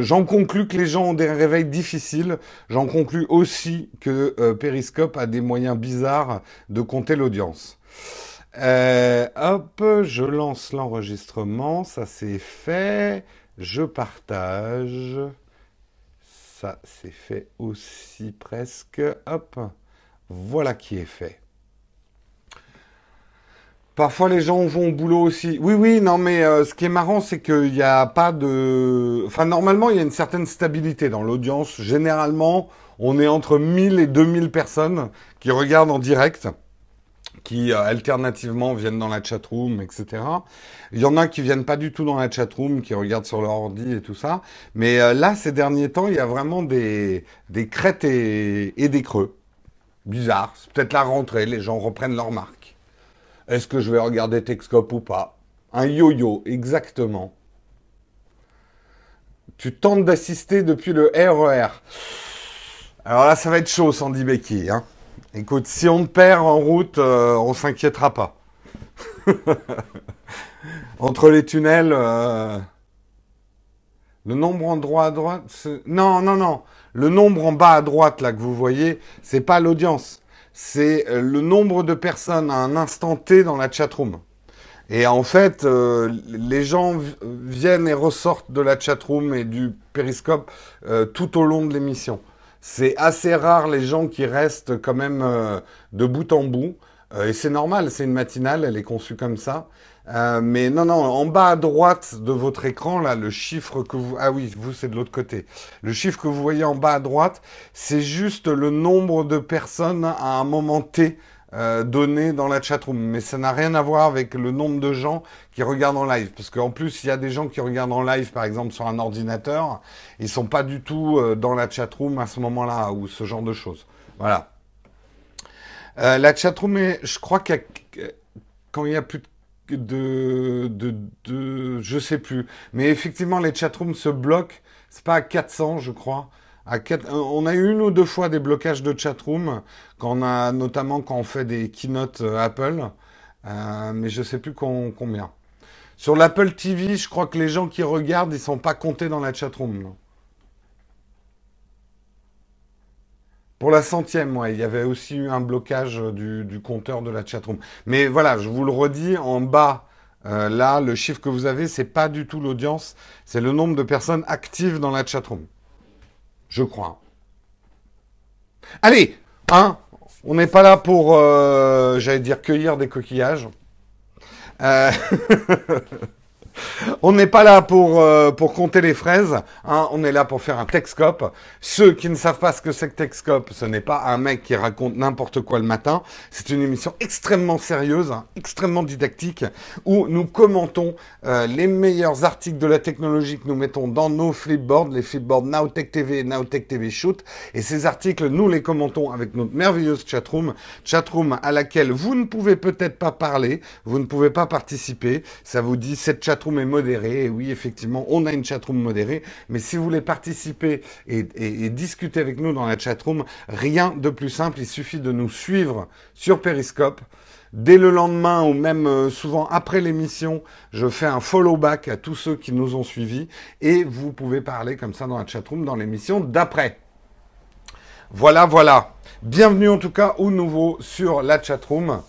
J'en conclus que les gens ont des réveils difficiles. J'en conclus aussi que euh, Periscope a des moyens bizarres de compter l'audience. Euh, hop, je lance l'enregistrement. Ça c'est fait. Je partage. Ça c'est fait aussi presque. Hop, voilà qui est fait. Parfois les gens vont au boulot aussi. Oui, oui, non, mais euh, ce qui est marrant, c'est qu'il n'y a pas de... Enfin, normalement, il y a une certaine stabilité dans l'audience. Généralement, on est entre 1000 et 2000 personnes qui regardent en direct, qui euh, alternativement viennent dans la chatroom, etc. Il y en a qui viennent pas du tout dans la chatroom, qui regardent sur leur ordi et tout ça. Mais euh, là, ces derniers temps, il y a vraiment des, des crêtes et, et des creux. Bizarre. C'est peut-être la rentrée, les gens reprennent leur marque. Est-ce que je vais regarder Texcope ou pas? Un yo-yo, exactement. Tu tentes d'assister depuis le RER. E Alors là, ça va être chaud, Sandy Becky. Hein. Écoute, si on perd en route, euh, on s'inquiétera pas. Entre les tunnels, euh, le nombre en droit à droite, non, non, non. Le nombre en bas à droite là que vous voyez, c'est pas l'audience c'est euh, le nombre de personnes à un instant T dans la chatroom. Et en fait, euh, les gens viennent et ressortent de la chatroom et du périscope euh, tout au long de l'émission. C'est assez rare les gens qui restent quand même de bout en bout. et c'est normal, c'est une matinale, elle est conçue comme ça. Euh, mais non, non, en bas à droite de votre écran, là, le chiffre que vous... Ah oui, vous, c'est de l'autre côté. Le chiffre que vous voyez en bas à droite, c'est juste le nombre de personnes à un moment T euh, donné dans la chatroom. Mais ça n'a rien à voir avec le nombre de gens qui regardent en live. Parce qu'en plus, il y a des gens qui regardent en live, par exemple, sur un ordinateur. Ils sont pas du tout euh, dans la chatroom à ce moment-là, ou ce genre de choses. Voilà. la chatroom, je crois qu'il y a... Quand il y a plus de de, de, de, je sais plus. Mais effectivement, les chatrooms se bloquent. C'est pas à 400, je crois. À 4, on a eu une ou deux fois des blocages de chatroom, quand on a, notamment quand on fait des keynotes euh, Apple, euh, mais je sais plus combien. Sur l'Apple TV, je crois que les gens qui regardent, ils sont pas comptés dans la chatroom. Pour la centième, il y avait aussi eu un blocage du, compteur de la chatroom. Mais voilà, je vous le redis, en bas, euh, là, le chiffre que vous avez, c'est pas du tout l'audience, c'est le nombre de personnes actives dans la chatroom. Je crois. Allez, hein, on n'est pas là pour, euh, j'allais dire, cueillir des coquillages. Euh... On n'est pas là pour, euh, compter les fraises, hein, on est là pour faire un Texcope. Ceux qui ne savent pas ce que c'est que ce n'est pas un mec qui raconte n'importe quoi le matin, c'est une émission extrêmement sérieuse, hein, extrêmement didactique, où nous commentons euh, les meilleurs articles de la technologie que nous mettons dans nos flipboards, les flipboards Nowtech TV et TV Shoot, et ces articles, nous les commentons avec notre merveilleuse chatroom, chatroom à laquelle vous ne pouvez peut-être pas parler, vous ne pouvez pas participer, ça vous dit cette chatroom est modérée. Et oui, effectivement, on a une chatroom modérée. Mais si vous voulez participer et, discuter avec nous dans la chatroom, rien de plus simple. Il suffit de nous suivre sur Periscope. Dès le lendemain ou même euh, souvent après l'émission, je fais un follow back à tous ceux qui nous ont suivis et vous pouvez parler comme ça dans la chatroom dans l'émission d'après. Voilà, voilà. Bienvenue en tout cas au nouveau sur la chatroom.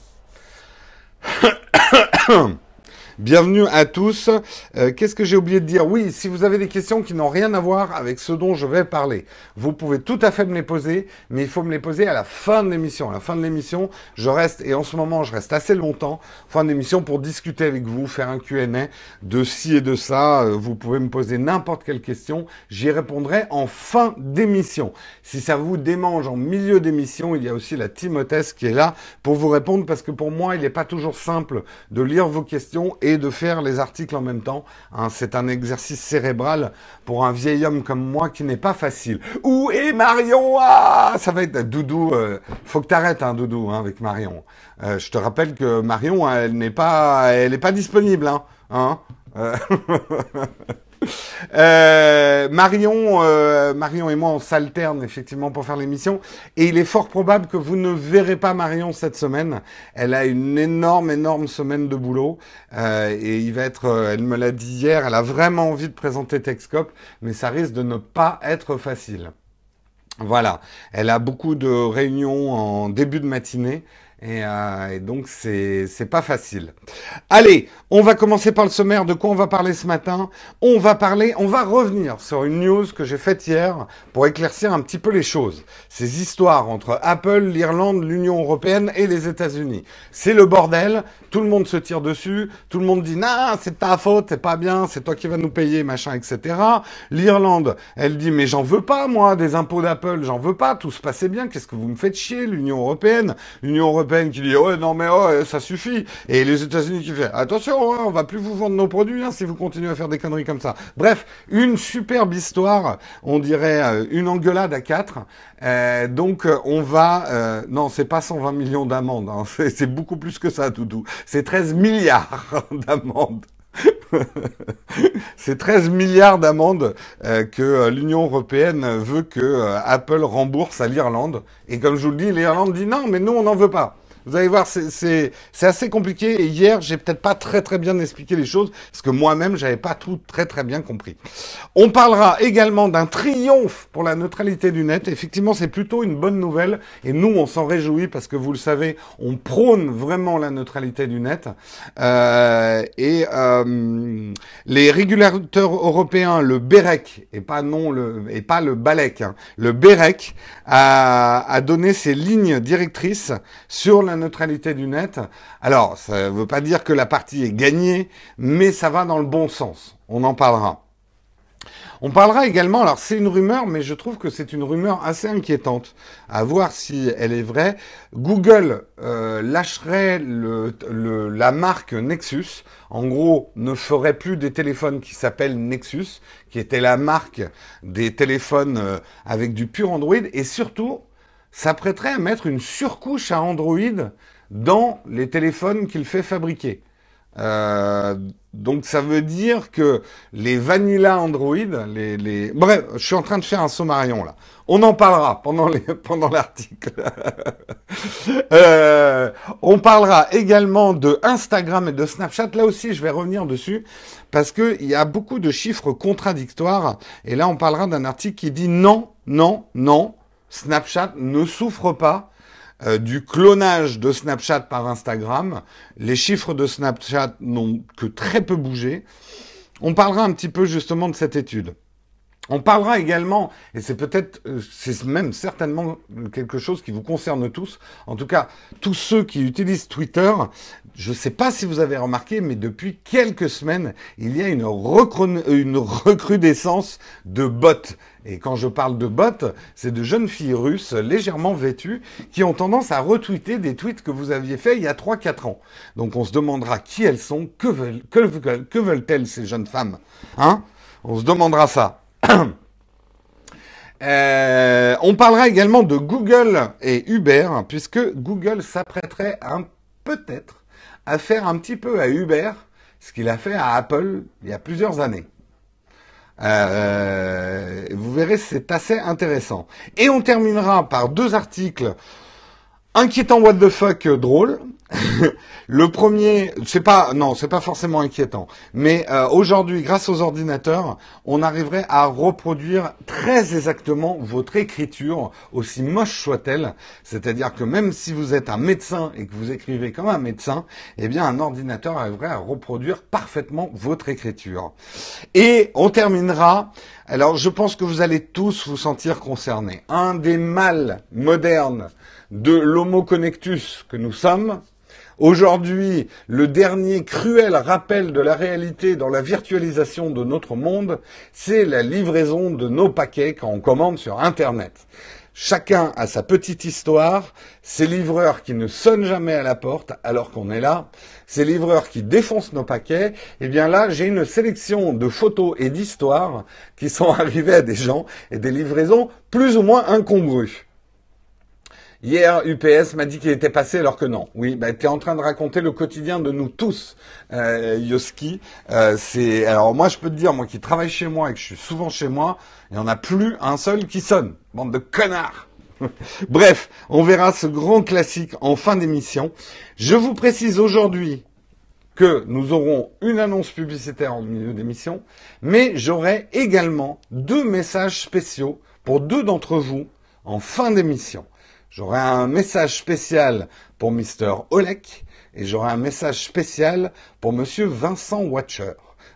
Bienvenue à tous. Euh, qu'est-ce que j'ai oublié de dire? Oui, si vous avez des questions qui n'ont rien à voir avec ce dont je vais parler, vous pouvez tout à fait me les poser, mais il faut me les poser à la fin de l'émission. À la fin de l'émission, je reste, et en ce moment, je reste assez longtemps, fin de l'émission, pour discuter avec vous, faire un Q&A de ci et de ça. Euh, vous pouvez me poser n'importe quelle question. J'y répondrai en fin d'émission. Si ça vous démange en milieu d'émission, il y a aussi la Timothée qui est là pour vous répondre, parce que pour moi, il n'est pas toujours simple de lire vos questions de faire les articles en même temps. Hein. c'est un exercice cérébral pour un vieil homme comme moi qui n'est pas facile. Où est Marion? Ah, Ça va être Doudou. Euh, faut que t'arrêtes, hein, Doudou, hein, avec Marion. Euh, je te rappelle que Marion, elle n'est pas, disponible. Hein, hein. Euh, Euh, Marion, euh, Marion et moi, on s'alterne effectivement pour faire l'émission. Et il est fort probable que vous ne verrez pas Marion cette semaine. Elle a une énorme, énorme semaine de boulot. Euh, et il va être, elle me l'a dit hier, elle a vraiment envie de présenter Texcop, mais ça risque de ne pas être facile. Voilà. Elle a beaucoup de réunions en début de matinée. Et, euh, et, donc c'est c'est pas facile. Allez, on va commencer par le sommaire. De quoi on va parler ce matin? On va parler, on va revenir sur une news que j'ai faite hier pour éclaircir un petit peu les choses. Ces histoires entre Apple, l'Irlande, l'Union européenne et les États-Unis. C'est le bordel. Tout le monde se tire dessus. Tout le monde dit non, c'est ta faute, c'est pas bien, c'est toi qui vas nous payer, machin, etc. L'Irlande, elle dit mais j'en veux pas moi des impôts d'Apple, j'en veux pas. Tout se passait bien. Qu'est-ce que vous me faites chier L'Union européenne, l'Union européenne qui dit ouais non mais oh, ça suffit et les États-Unis qui fait attention hein, on va plus vous vendre nos produits hein, si vous continuez à faire des conneries comme ça. Bref, une superbe histoire, on dirait euh, une engueulade à quatre. Euh, donc euh, on va euh, non c'est pas 120 millions d'amendes, hein, c'est beaucoup plus que ça Doudou. C'est 13 milliards d'amendes. C'est 13 milliards d'amendes euh, que euh, l'Union européenne veut que euh, Apple rembourse à l'Irlande. Et comme je vous le dis, l'Irlande dit non, mais nous, on n'en veut pas. Vous allez voir, c'est assez compliqué. Et hier, j'ai peut-être pas très très bien expliqué les choses parce que moi-même, j'avais pas tout très très bien compris. On parlera également d'un triomphe pour la neutralité du net. Effectivement, c'est plutôt une bonne nouvelle et nous, on s'en réjouit parce que vous le savez, on prône vraiment la neutralité du net. Euh, et euh, les régulateurs européens, le BEREC et pas non le et pas le BALEC, hein, le BEREC a, a donné ses lignes directrices sur la neutralité du net. Alors, ça ne veut pas dire que la partie est gagnée, mais ça va dans le bon sens. On en parlera. On parlera également, alors c'est une rumeur, mais je trouve que c'est une rumeur assez inquiétante, à voir si elle est vraie. Google euh, lâcherait le, la marque Nexus, en gros ne ferait plus des téléphones qui s'appellent Nexus, qui était la marque des téléphones euh, avec du pur Android, et surtout s'apprêterait à mettre une surcouche à Android dans les téléphones qu'il fait fabriquer. Euh, donc ça veut dire que les vanilla Android, les, les... bref, je suis en train de faire un sommarion là. On en parlera pendant les, pendant l'article. euh, on parlera également de Instagram et de Snapchat. Là aussi, je vais revenir dessus parce que il y a beaucoup de chiffres contradictoires. Et là, on parlera d'un article qui dit non, non, non. Snapchat ne souffre pas euh, du clonage de Snapchat par Instagram. Les chiffres de Snapchat n'ont que très peu bougé. On parlera un petit peu justement de cette étude. On parlera également, et c'est peut-être, euh, c'est même certainement quelque chose qui vous concerne tous, en tout cas tous ceux qui utilisent Twitter, je ne sais pas si vous avez remarqué, mais depuis quelques semaines, il y a une, une recrudescence de bots. Et quand je parle de bots, c'est de jeunes filles russes légèrement vêtues qui ont tendance à retweeter des tweets que vous aviez faits il y a 3-4 ans. Donc on se demandera qui elles sont, que veulent, que, que veulent-elles ces jeunes femmes Hein? On se demandera ça. Euh, on parlera également de Google et Uber, puisque Google s'apprêterait peut-être à faire un petit peu à Uber ce qu'il a fait à Apple il y a plusieurs années. Euh, vous verrez, c'est assez intéressant. Et on terminera par deux articles inquiétants what the fuck euh, drôles le premier, c'est pas, non, c'est pas forcément inquiétant, mais euh, aujourd'hui, grâce aux ordinateurs, on arriverait à reproduire très exactement votre écriture, aussi moche soit-elle. C'est-à-dire que même si vous êtes un médecin et que vous écrivez comme un médecin, eh bien, un ordinateur arriverait à reproduire parfaitement votre écriture. Et on terminera. Alors, je pense que vous allez tous vous sentir concernés. Un des mâles modernes de l'Homo connectus que nous sommes, Aujourd'hui, le dernier cruel rappel de la réalité dans la virtualisation de notre monde, c'est la livraison de nos paquets quand on commande sur Internet. Chacun a sa petite histoire, ces livreurs qui ne sonnent jamais à la porte alors qu'on est là, ces livreurs qui défoncent nos paquets, eh bien là, j'ai une sélection de photos et d'histoires qui sont arrivées à des gens et des livraisons plus ou moins incongrues. Hier, UPS m'a dit qu'il était passé alors que non. Oui, bah, tu es en train de raconter le quotidien de nous tous, euh, Yoski. Euh, c'est alors moi je peux te dire, moi qui travaille chez moi et que je suis souvent chez moi, il n'y en a plus un seul qui sonne. Bande de connards. Bref, on verra ce grand classique en fin d'émission. Je vous précise aujourd'hui que nous aurons une annonce publicitaire en milieu d'émission, mais j'aurai également deux messages spéciaux pour deux d'entre vous en fin d'émission. J'aurai un message spécial pour Mr. Olek et j'aurai un message spécial pour Monsieur Vincent Watcher.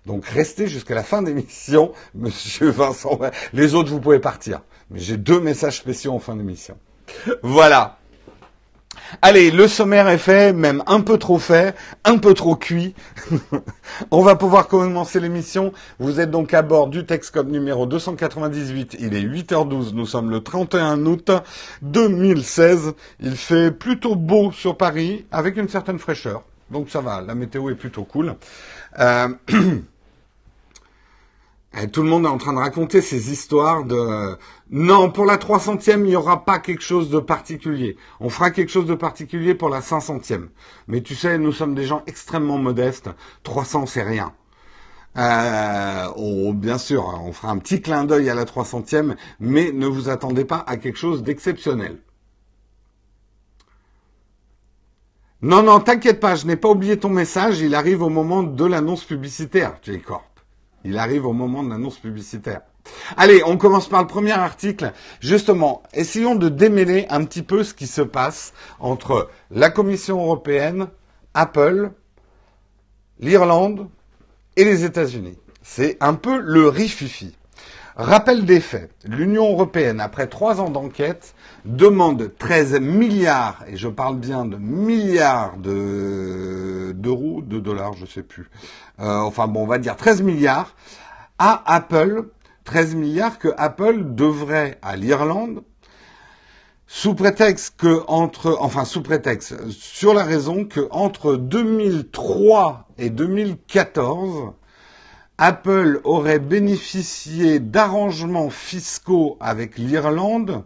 Donc restez jusqu'à la fin d'émission, Monsieur Vincent. Les autres, vous pouvez partir. Mais j'ai deux messages spéciaux en fin d'émission. Voilà. Allez, le sommaire est fait, même un peu trop fait, un peu trop cuit. On va pouvoir commencer l'émission. Vous êtes donc à bord du Texcom numéro 298. Il est 8h12. Nous sommes le 31 août 2016. Il fait plutôt beau sur Paris, avec une certaine fraîcheur. Donc ça va, la météo est plutôt cool. Euh... Tout le monde est en train de raconter ces histoires de non pour la 300e il n'y aura pas quelque chose de particulier. On fera quelque chose de particulier pour la 500e. Mais tu sais, nous sommes des gens extrêmement modestes. 300 c'est rien. Euh, oh, bien sûr, on fera un petit clin d'œil à la 300e, mais ne vous attendez pas à quelque chose d'exceptionnel. Non, non, t'inquiète pas, je n'ai pas oublié ton message, il arrive au moment de l'annonce publicitaire, Jacob. Il arrive au moment de l'annonce publicitaire. Allez, on commence par le premier article. Justement, essayons de démêler un petit peu ce qui se passe entre la Commission européenne, Apple, l'Irlande et les États-Unis. C'est un peu le rififi. Rappel des faits. L'Union européenne, après trois ans d'enquête, demande 13 milliards, et je parle bien de milliards d'euros, de, dollars, je sais plus. Euh, enfin bon, on va dire 13 milliards à Apple, 13 milliards que Apple devrait à l'Irlande, sous prétexte que entre, enfin sous prétexte, sur la raison que entre 2003 et 2014, Apple aurait bénéficié d'arrangements fiscaux avec l'Irlande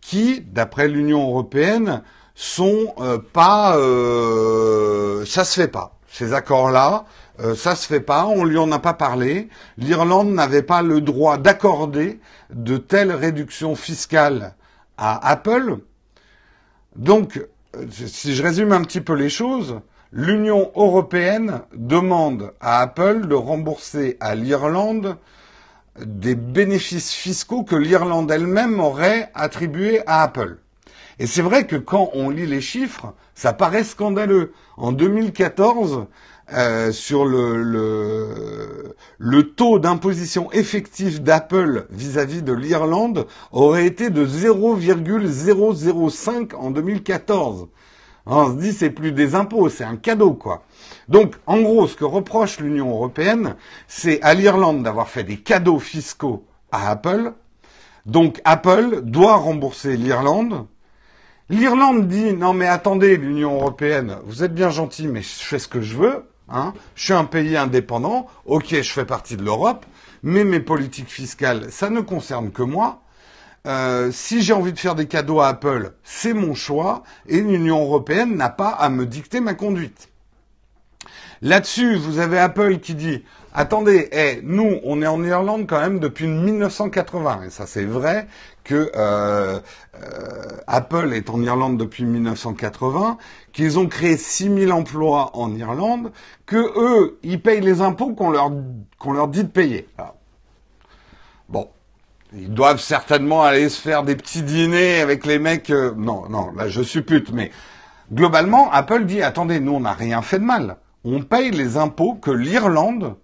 qui, d'après l'Union européenne, sont euh, pas, euh, ça se fait pas. Ces accords-là, euh, ça se fait pas. On lui en a pas parlé. L'Irlande n'avait pas le droit d'accorder de telles réductions fiscales à Apple. Donc, si je résume un petit peu les choses, l'Union européenne demande à Apple de rembourser à l'Irlande des bénéfices fiscaux que l'Irlande elle-même aurait attribués à Apple. Et c'est vrai que quand on lit les chiffres, ça paraît scandaleux. En 2014, euh, sur le, le, le taux d'imposition effectif d'Apple vis-à-vis de l'Irlande aurait été de 0,005 en 2014. On se dit c'est plus des impôts, c'est un cadeau quoi. Donc en gros, ce que reproche l'Union européenne, c'est à l'Irlande d'avoir fait des cadeaux fiscaux à Apple. Donc Apple doit rembourser l'Irlande. L'Irlande dit non mais attendez l'Union européenne, vous êtes bien gentil mais je fais ce que je veux. Hein. Je suis un pays indépendant, ok je fais partie de l'Europe, mais mes politiques fiscales ça ne concerne que moi. Euh, si j'ai envie de faire des cadeaux à Apple, c'est mon choix, et l'Union européenne n'a pas à me dicter ma conduite. Là-dessus, vous avez Apple qui dit attendez, eh, nous, on est en Irlande quand même depuis 1980, et ça c'est vrai que euh, euh, Apple est en Irlande depuis 1980, qu'ils ont créé 6000 emplois en Irlande, que eux, ils payent les impôts qu'on leur leur dit de payer. bon, ils doivent certainement aller se faire des petits dîners avec les mecs. Euh, non, non, là je suppute, mais globalement, Apple dit attendez, nous on n'a rien fait de mal. On paye les impôts que l'Irlande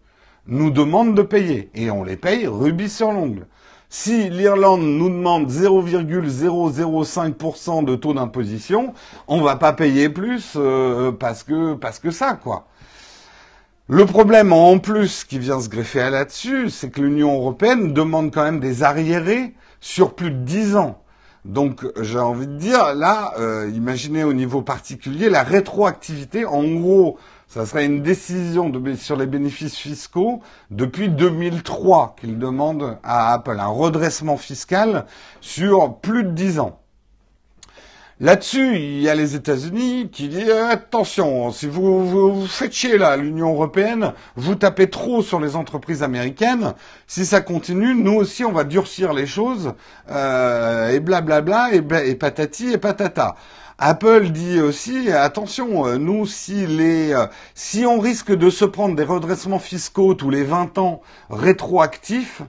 nous demande de payer et on les paye rubis sur l'ongle. Si l'Irlande nous demande 0,005% de taux d'imposition, on va pas payer plus euh, parce que parce que ça quoi. Le problème en plus qui vient se greffer à là-dessus, c'est que l'Union européenne demande quand même des arriérés sur plus de 10 ans. Donc j'ai envie de dire, là, euh, imaginez au niveau particulier la rétroactivité. En gros, ça serait une décision sur les bénéfices fiscaux depuis 2003 qu'il demande à Apple, un redressement fiscal sur plus de 10 ans. Là-dessus, il y a les États-Unis qui disent attention, si vous, vous, faites chier là, l'Union européenne, vous tapez trop sur les entreprises américaines. Si ça continue, nous aussi, on va durcir les choses euh, et blablabla et, et patati et patata. Apple dit aussi attention, euh, nous si les euh, si on risque de se prendre des redressements fiscaux tous les 20 ans rétroactifs,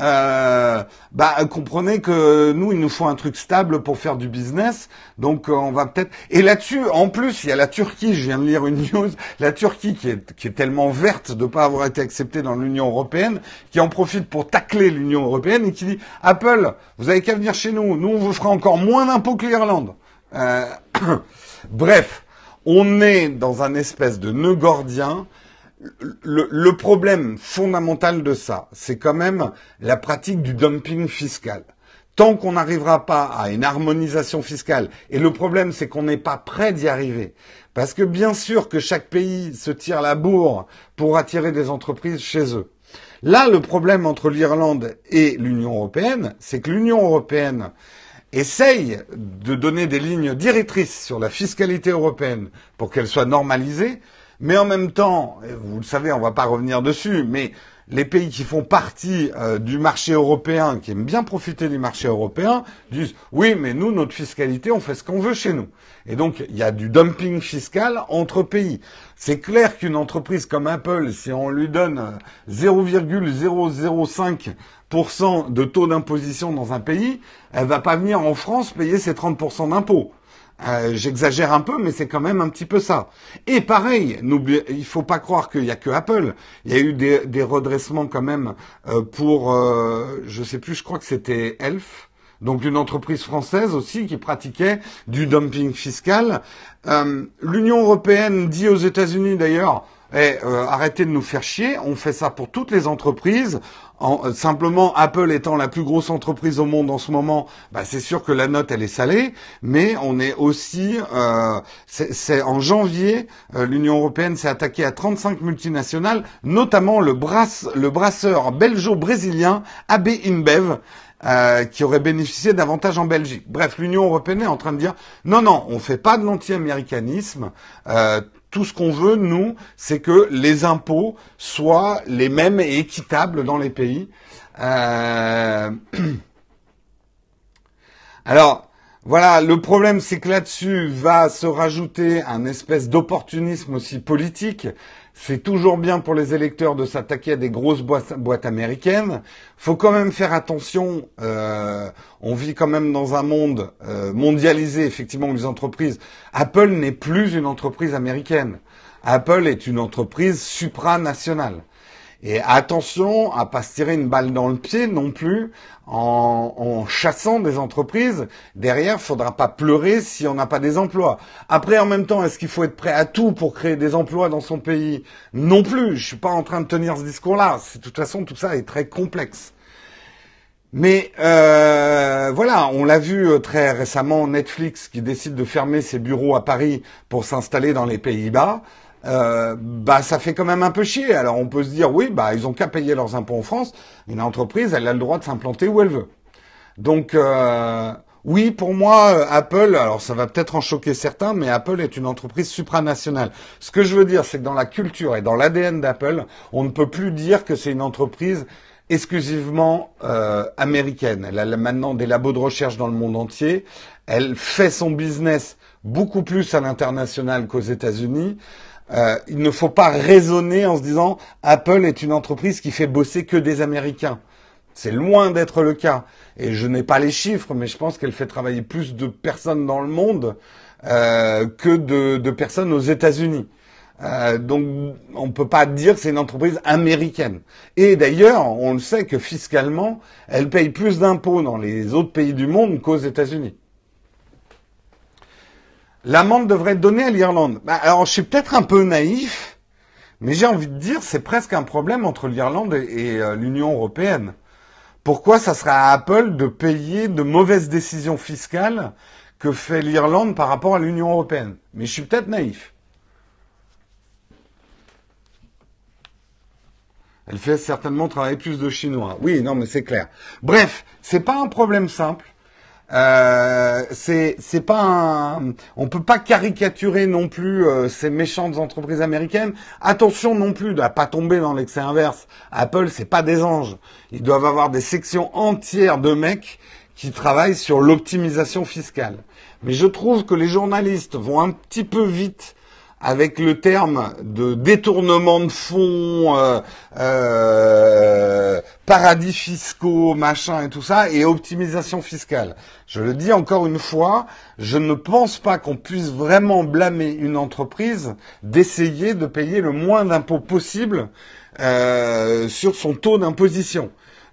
euh, bah comprenez que nous il nous faut un truc stable pour faire du business, donc on va peut-être et là-dessus en plus il y a la Turquie, je viens de lire une news, la Turquie qui est qui est tellement verte de pas avoir été acceptée dans l'Union européenne, qui en profite pour tacler l'Union européenne et qui dit Apple, vous avez qu'à venir chez nous, nous on vous fera encore moins d'impôts que l'Irlande. Euh, bref, on est dans un espèce de nœud gordien. Le, le problème fondamental de ça, c'est quand même la pratique du dumping fiscal. Tant qu'on n'arrivera pas à une harmonisation fiscale, et le problème c'est qu'on n'est pas prêt d'y arriver, parce que bien sûr que chaque pays se tire la bourre pour attirer des entreprises chez eux. Là, le problème entre l'Irlande et l'Union européenne, c'est que l'Union européenne, essaye de donner des lignes directrices sur la fiscalité européenne pour qu'elle soit normalisée, mais en même temps, vous le savez, on ne va pas revenir dessus, mais les pays qui font partie euh, du marché européen, qui aiment bien profiter du marché européen, disent oui, mais nous, notre fiscalité, on fait ce qu'on veut chez nous. Et donc, il y a du dumping fiscal entre pays. C'est clair qu'une entreprise comme Apple, si on lui donne 0,005% de taux d'imposition dans un pays, elle va pas venir en France payer ses 30% d'impôts. Euh, J'exagère un peu, mais c'est quand même un petit peu ça. Et pareil, il faut pas croire qu'il y a que Apple. Il y a eu des, des redressements quand même euh, pour, euh, je sais plus, je crois que c'était Elf, donc une entreprise française aussi qui pratiquait du dumping fiscal. Euh, L'Union européenne dit aux États-Unis d'ailleurs, eh, arrêtez de nous faire chier, on fait ça pour toutes les entreprises. En, euh, simplement, Apple étant la plus grosse entreprise au monde en ce moment, bah, c'est sûr que la note elle est salée, mais on est aussi, euh, c'est en janvier, euh, l'Union européenne s'est attaquée à 35 multinationales, notamment le, le brasseur belgeo-brésilien AB InBev. Euh, qui aurait bénéficié davantage en Belgique. Bref, l'Union européenne est en train de dire non, non, on fait pas de l'anti-américanisme. Euh, tout ce qu'on veut, nous, c'est que les impôts soient les mêmes et équitables dans les pays. Euh... Alors, voilà, le problème, c'est que là-dessus va se rajouter un espèce d'opportunisme aussi politique. C'est toujours bien pour les électeurs de s'attaquer à des grosses boîtes, américaines. Faut quand même faire attention. Euh, on vit quand même dans un monde euh, mondialisé, effectivement, où les entreprises. Apple n'est plus une entreprise américaine. Apple est une entreprise supranationale. Et attention à pas se tirer une balle dans le pied non plus en, chassant des entreprises. Derrière, il faudra pas pleurer si on n'a pas des emplois. Après, en même temps, est-ce qu'il faut être prêt à tout pour créer des emplois dans son pays? Non plus. Je suis pas en train de tenir ce discours-là. De toute façon, tout ça est très complexe. Mais euh, voilà, on l'a vu euh, très récemment, Netflix qui décide de fermer ses bureaux à Paris pour s'installer dans les Pays-Bas. Euh, bah ça fait quand même un peu chier. Alors on peut se dire oui, bah ils ont qu'à payer leurs impôts en France. Une entreprise, elle a le droit de s'implanter où elle veut. Donc euh, oui, pour moi, euh, Apple, alors ça va peut-être en choquer certains, mais Apple est une entreprise supranationale. Ce que je veux dire, c'est que dans la culture et dans l'ADN d'Apple, on ne peut plus dire que c'est une entreprise exclusivement américaine. Elle a maintenant des labos de recherche dans le monde entier. Elle fait son business beaucoup plus à l'international qu'aux États-Unis. Euh, il ne faut pas raisonner en se disant Apple est une entreprise qui fait bosser que des Américains. C'est loin d'être le cas. Et je n'ai pas les chiffres, mais je pense qu'elle fait travailler plus de personnes dans le monde euh, que de, personnes aux États-Unis. Euh, donc on ne peut pas dire que c'est une entreprise américaine. Et d'ailleurs, on le sait que fiscalement, elle paye plus d'impôts dans les autres pays du monde qu'aux États-Unis. L'amende devrait être donnée à l'Irlande. Bah, alors, je suis peut-être un peu naïf, mais j'ai envie de dire, c'est presque un problème entre l'Irlande et, euh, l'Union européenne. Pourquoi ça serait à Apple de payer de mauvaises décisions fiscales que fait l'Irlande par rapport à l'Union européenne? Mais je suis peut-être naïf. Elle fait certainement travailler plus de Chinois. Oui, non, mais c'est clair. Bref, c'est pas un problème simple. Euh, c'est c'est pas un, on peut pas caricaturer non plus euh, ces méchantes entreprises américaines. Attention non plus de pas tomber dans l'excès inverse. Apple c'est pas des anges. Ils doivent avoir des sections entières de mecs qui travaillent sur l'optimisation fiscale. Mais je trouve que les journalistes vont un petit peu vite avec le terme de détournement de fonds, euh, euh, paradis fiscaux, machin et tout ça, et optimisation fiscale. Je le dis encore une fois, je ne pense pas qu'on puisse vraiment blâmer une entreprise d'essayer de payer le moins d'impôts possible euh, sur son taux d'imposition.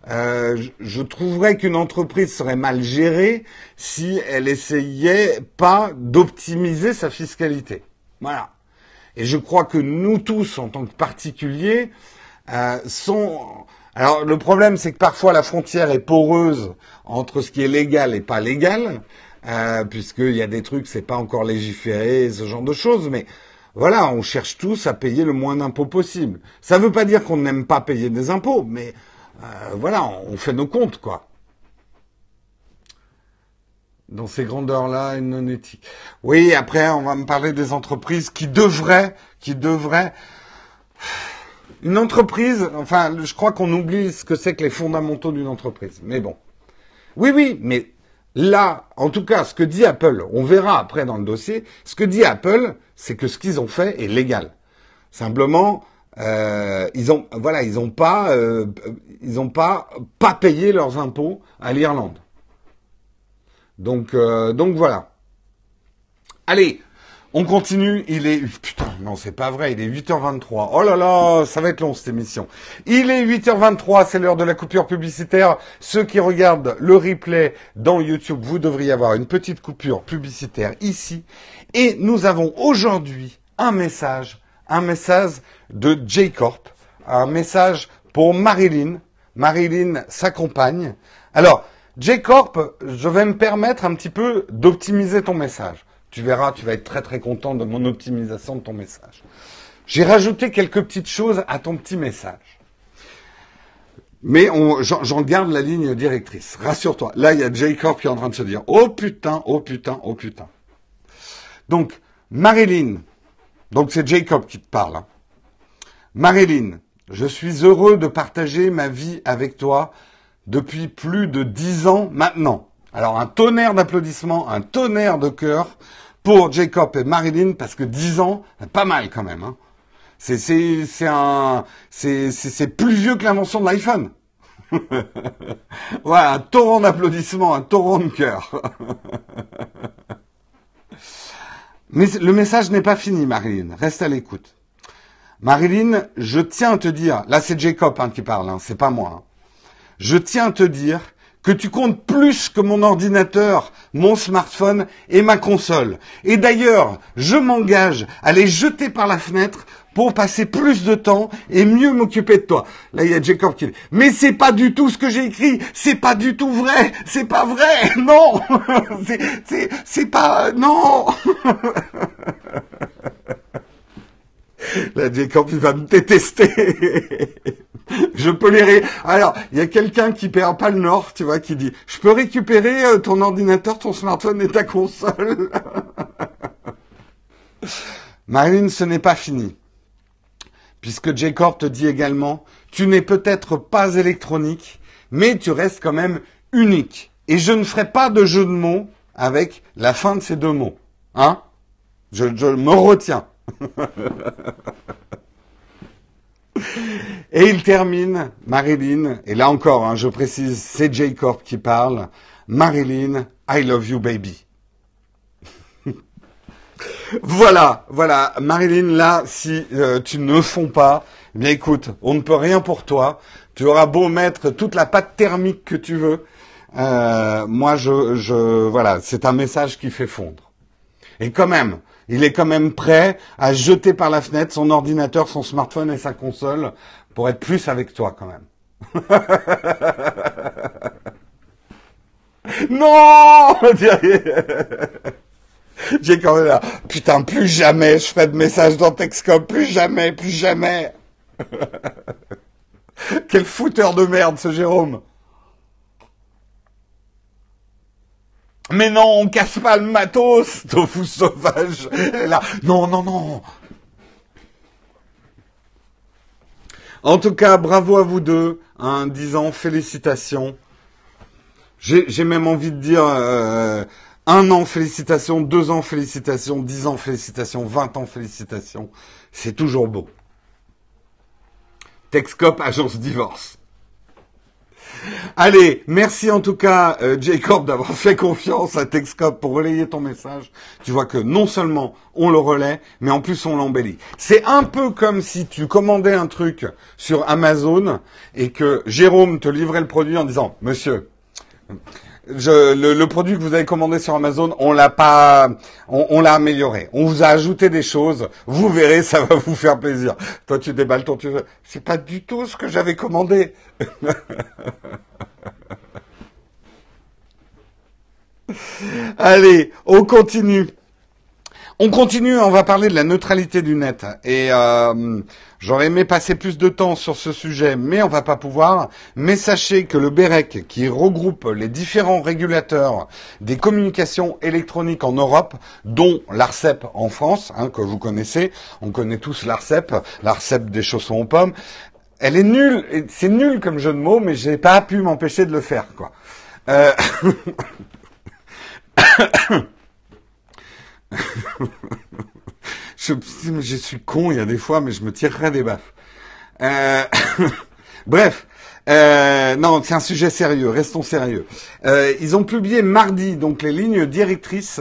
je trouverais qu'une entreprise serait mal gérée si elle essayait pas d'optimiser sa fiscalité. Voilà. Et je crois que nous tous, en tant que particuliers, euh, sont... Alors le problème, c'est que parfois la frontière est poreuse entre ce qui est légal et pas légal, euh, puisqu'il y a des trucs, c'est pas encore légiféré, ce genre de choses, mais voilà, on cherche tous à payer le moins d'impôts possible. Ça ne veut pas dire qu'on n'aime pas payer des impôts, mais euh, voilà, on fait nos comptes, quoi dans ces grandeurs-là et non éthiques. Oui, après, on va me parler des entreprises qui devraient, qui devraient. Une entreprise, enfin, je crois qu'on oublie ce que c'est que les fondamentaux d'une entreprise. Mais bon. Oui, oui, mais là, en tout cas, ce que dit Apple, on verra après dans le dossier, ce que dit Apple, c'est que ce qu'ils ont fait est légal. Simplement, euh, ils ont, voilà, ils ont pas, euh, ils ont pas pas payé leurs impôts à l'Irlande. Donc, euh, donc voilà. Allez, on continue. Il est putain, non, c'est pas vrai. Il est 8h23. Oh là là, ça va être long cette émission. Il est 8h23. C'est l'heure de la coupure publicitaire. Ceux qui regardent le replay dans YouTube, vous devriez avoir une petite coupure publicitaire ici. Et nous avons aujourd'hui un message, un message de J-Corp, un message pour Marilyn. Marilyn s'accompagne. Alors, J-Corp, je vais me permettre un petit peu d'optimiser ton message. Tu verras, tu vas être très très content de mon optimisation de ton message. J'ai rajouté quelques petites choses à ton petit message. Mais j'en garde la ligne directrice. Rassure-toi. Là, il y a J-Corp qui est en train de se dire, oh putain, oh putain, oh putain. Donc, Marilyn, donc c'est Jacob qui te parle. Hein. Marilyn, je suis heureux de partager ma vie avec toi depuis plus de dix ans maintenant. Alors un tonnerre d'applaudissements, un tonnerre de cœur pour Jacob et Marilyn parce que dix ans, pas mal quand même. Hein. C'est plus vieux que l'invention de l'iPhone. voilà, un torrent d'applaudissements, un torrent de cœur. Mais le message n'est pas fini, Marilyn. Reste à l'écoute. Marilyn, je tiens à te dire, là c'est Jacob hein, qui parle, hein, c'est pas moi. Hein je tiens à te dire que tu comptes plus que mon ordinateur, mon smartphone et ma console. Et d'ailleurs, je m'engage à les jeter par la fenêtre pour passer plus de temps et mieux m'occuper de toi. Là, il y a Jacob qui dit, mais c'est pas du tout ce que j'ai écrit, c'est pas du tout vrai, c'est pas vrai, non, c'est, pas, non. Là, Jacob, il va me détester. je peux les. Alors, il y a quelqu'un qui perd pas le nord, tu vois, qui dit, je peux récupérer euh, ton ordinateur, ton smartphone et ta console. Marine, ce n'est pas fini. Puisque Jacob te dit également, tu n'es peut-être pas électronique, mais tu restes quand même unique. Et je ne ferai pas de jeu de mots avec la fin de ces deux mots. Hein? Je me retiens. Et il termine, Marilyn, et là encore, hein, je précise, c'est Jacob qui parle. Marilyn, I love you baby. voilà, voilà, Marilyn, là, si euh, tu ne fonds pas, eh bien écoute, on ne peut rien pour toi. Tu auras beau mettre toute la pâte thermique que tu veux. Euh, moi, je, voilà, c'est un message qui fait fondre. Et quand même, il est quand même prêt à jeter par la fenêtre son ordinateur, son smartphone et sa console pour être plus avec toi quand même. non J'ai quand même là, putain, plus jamais je ferai de message dans Texcom, plus jamais, plus jamais. Quel fouteur de merde ce Jérôme. Mais non, on casse pas le matos, tofu sauvage. là, non, non, non. En tout cas, bravo à vous deux. Hein, 10 ans, félicitations. J'ai même envie de dire euh, un an, félicitations, deux ans, félicitations, dix ans, félicitations, vingt ans, félicitations. C'est toujours beau. Texcop, agence divorce. Allez, merci en tout cas, euh, Jacob, d'avoir fait confiance à Texcop pour relayer ton message. Tu vois que non seulement on le relaie, mais en plus on l'embellit. C'est un peu comme si tu commandais un truc sur Amazon et que Jérôme te livrait le produit en disant, monsieur, je, le, produit que vous avez commandé sur Amazon, on l'a pas, on, l'a amélioré. On vous a ajouté des choses. Vous verrez, ça va vous faire plaisir. Toi, tu déballes ton, tu c'est pas du tout ce que j'avais commandé. Allez, on continue. On continue, on va parler de la neutralité du net. Et euh, j'aurais aimé passer plus de temps sur ce sujet, mais on va pas pouvoir. Mais sachez que le BEREC, qui regroupe les différents régulateurs des communications électroniques en Europe, dont l'ARCEP en France, hein, que vous connaissez, on connaît tous l'ARCEP, l'ARCEP des chaussons aux pommes. Elle est nulle, c'est nul comme jeu de mots, mais j'ai pas pu m'empêcher de le faire, quoi. Euh... je, je suis con, il y a des fois, mais je me tirerai des baffes. Euh, bref, euh, non, c'est un sujet sérieux, restons sérieux. Euh, ils ont publié mardi donc les lignes directrices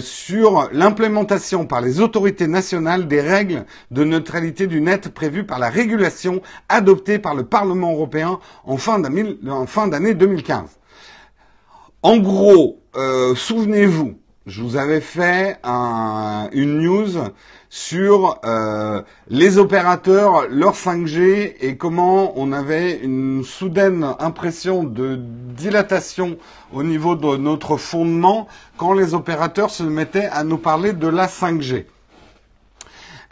sur l'implémentation par les autorités nationales des règles de neutralité du net prévues par la régulation adoptée par le Parlement européen en fin d'année 2015. En gros, souvenez-vous, je vous avais fait une news sur euh, les opérateurs, leur 5G et comment on avait une soudaine impression de dilatation au niveau de notre fondement quand les opérateurs se mettaient à nous parler de la 5G.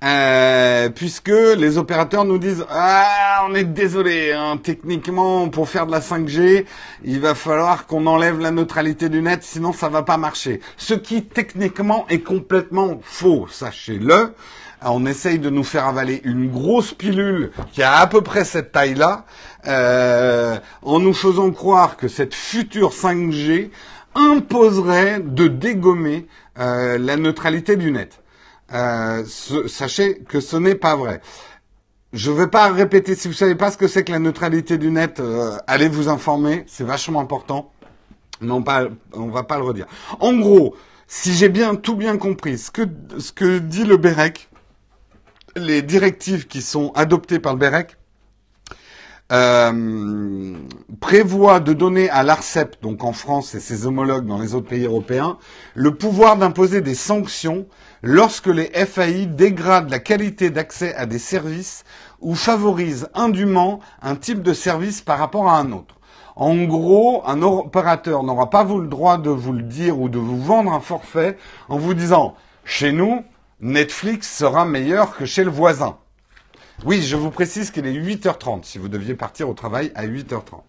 Euh, puisque les opérateurs nous disent ah on est désolé hein, techniquement pour faire de la 5G il va falloir qu'on enlève la neutralité du net sinon ça va pas marcher. Ce qui techniquement est complètement faux sachez-le. On essaye de nous faire avaler une grosse pilule qui a à peu près cette taille-là, euh, en nous faisant croire que cette future 5G imposerait de dégommer euh, la neutralité du net. Euh, sachez que ce n'est pas vrai. Je ne vais pas répéter, si vous savez pas ce que c'est que la neutralité du net, euh, allez vous informer, c'est vachement important. On va pas le redire. En gros, si j'ai bien tout bien compris, ce que, ce que dit le BEREC, les directives qui sont adoptées par le BEREC, euh, prévoit de donner à l'ARCEP, donc en France et ses homologues dans les autres pays européens, le pouvoir d'imposer des sanctions lorsque les FAI dégradent la qualité d'accès à des services ou favorisent indûment un type de service par rapport à un autre. En gros, un opérateur n'aura pas le droit de vous le dire ou de vous vendre un forfait en vous disant chez nous, Netflix sera meilleur que chez le voisin. Oui, je vous précise qu'il est 8h30 si vous deviez partir au travail à 8h30.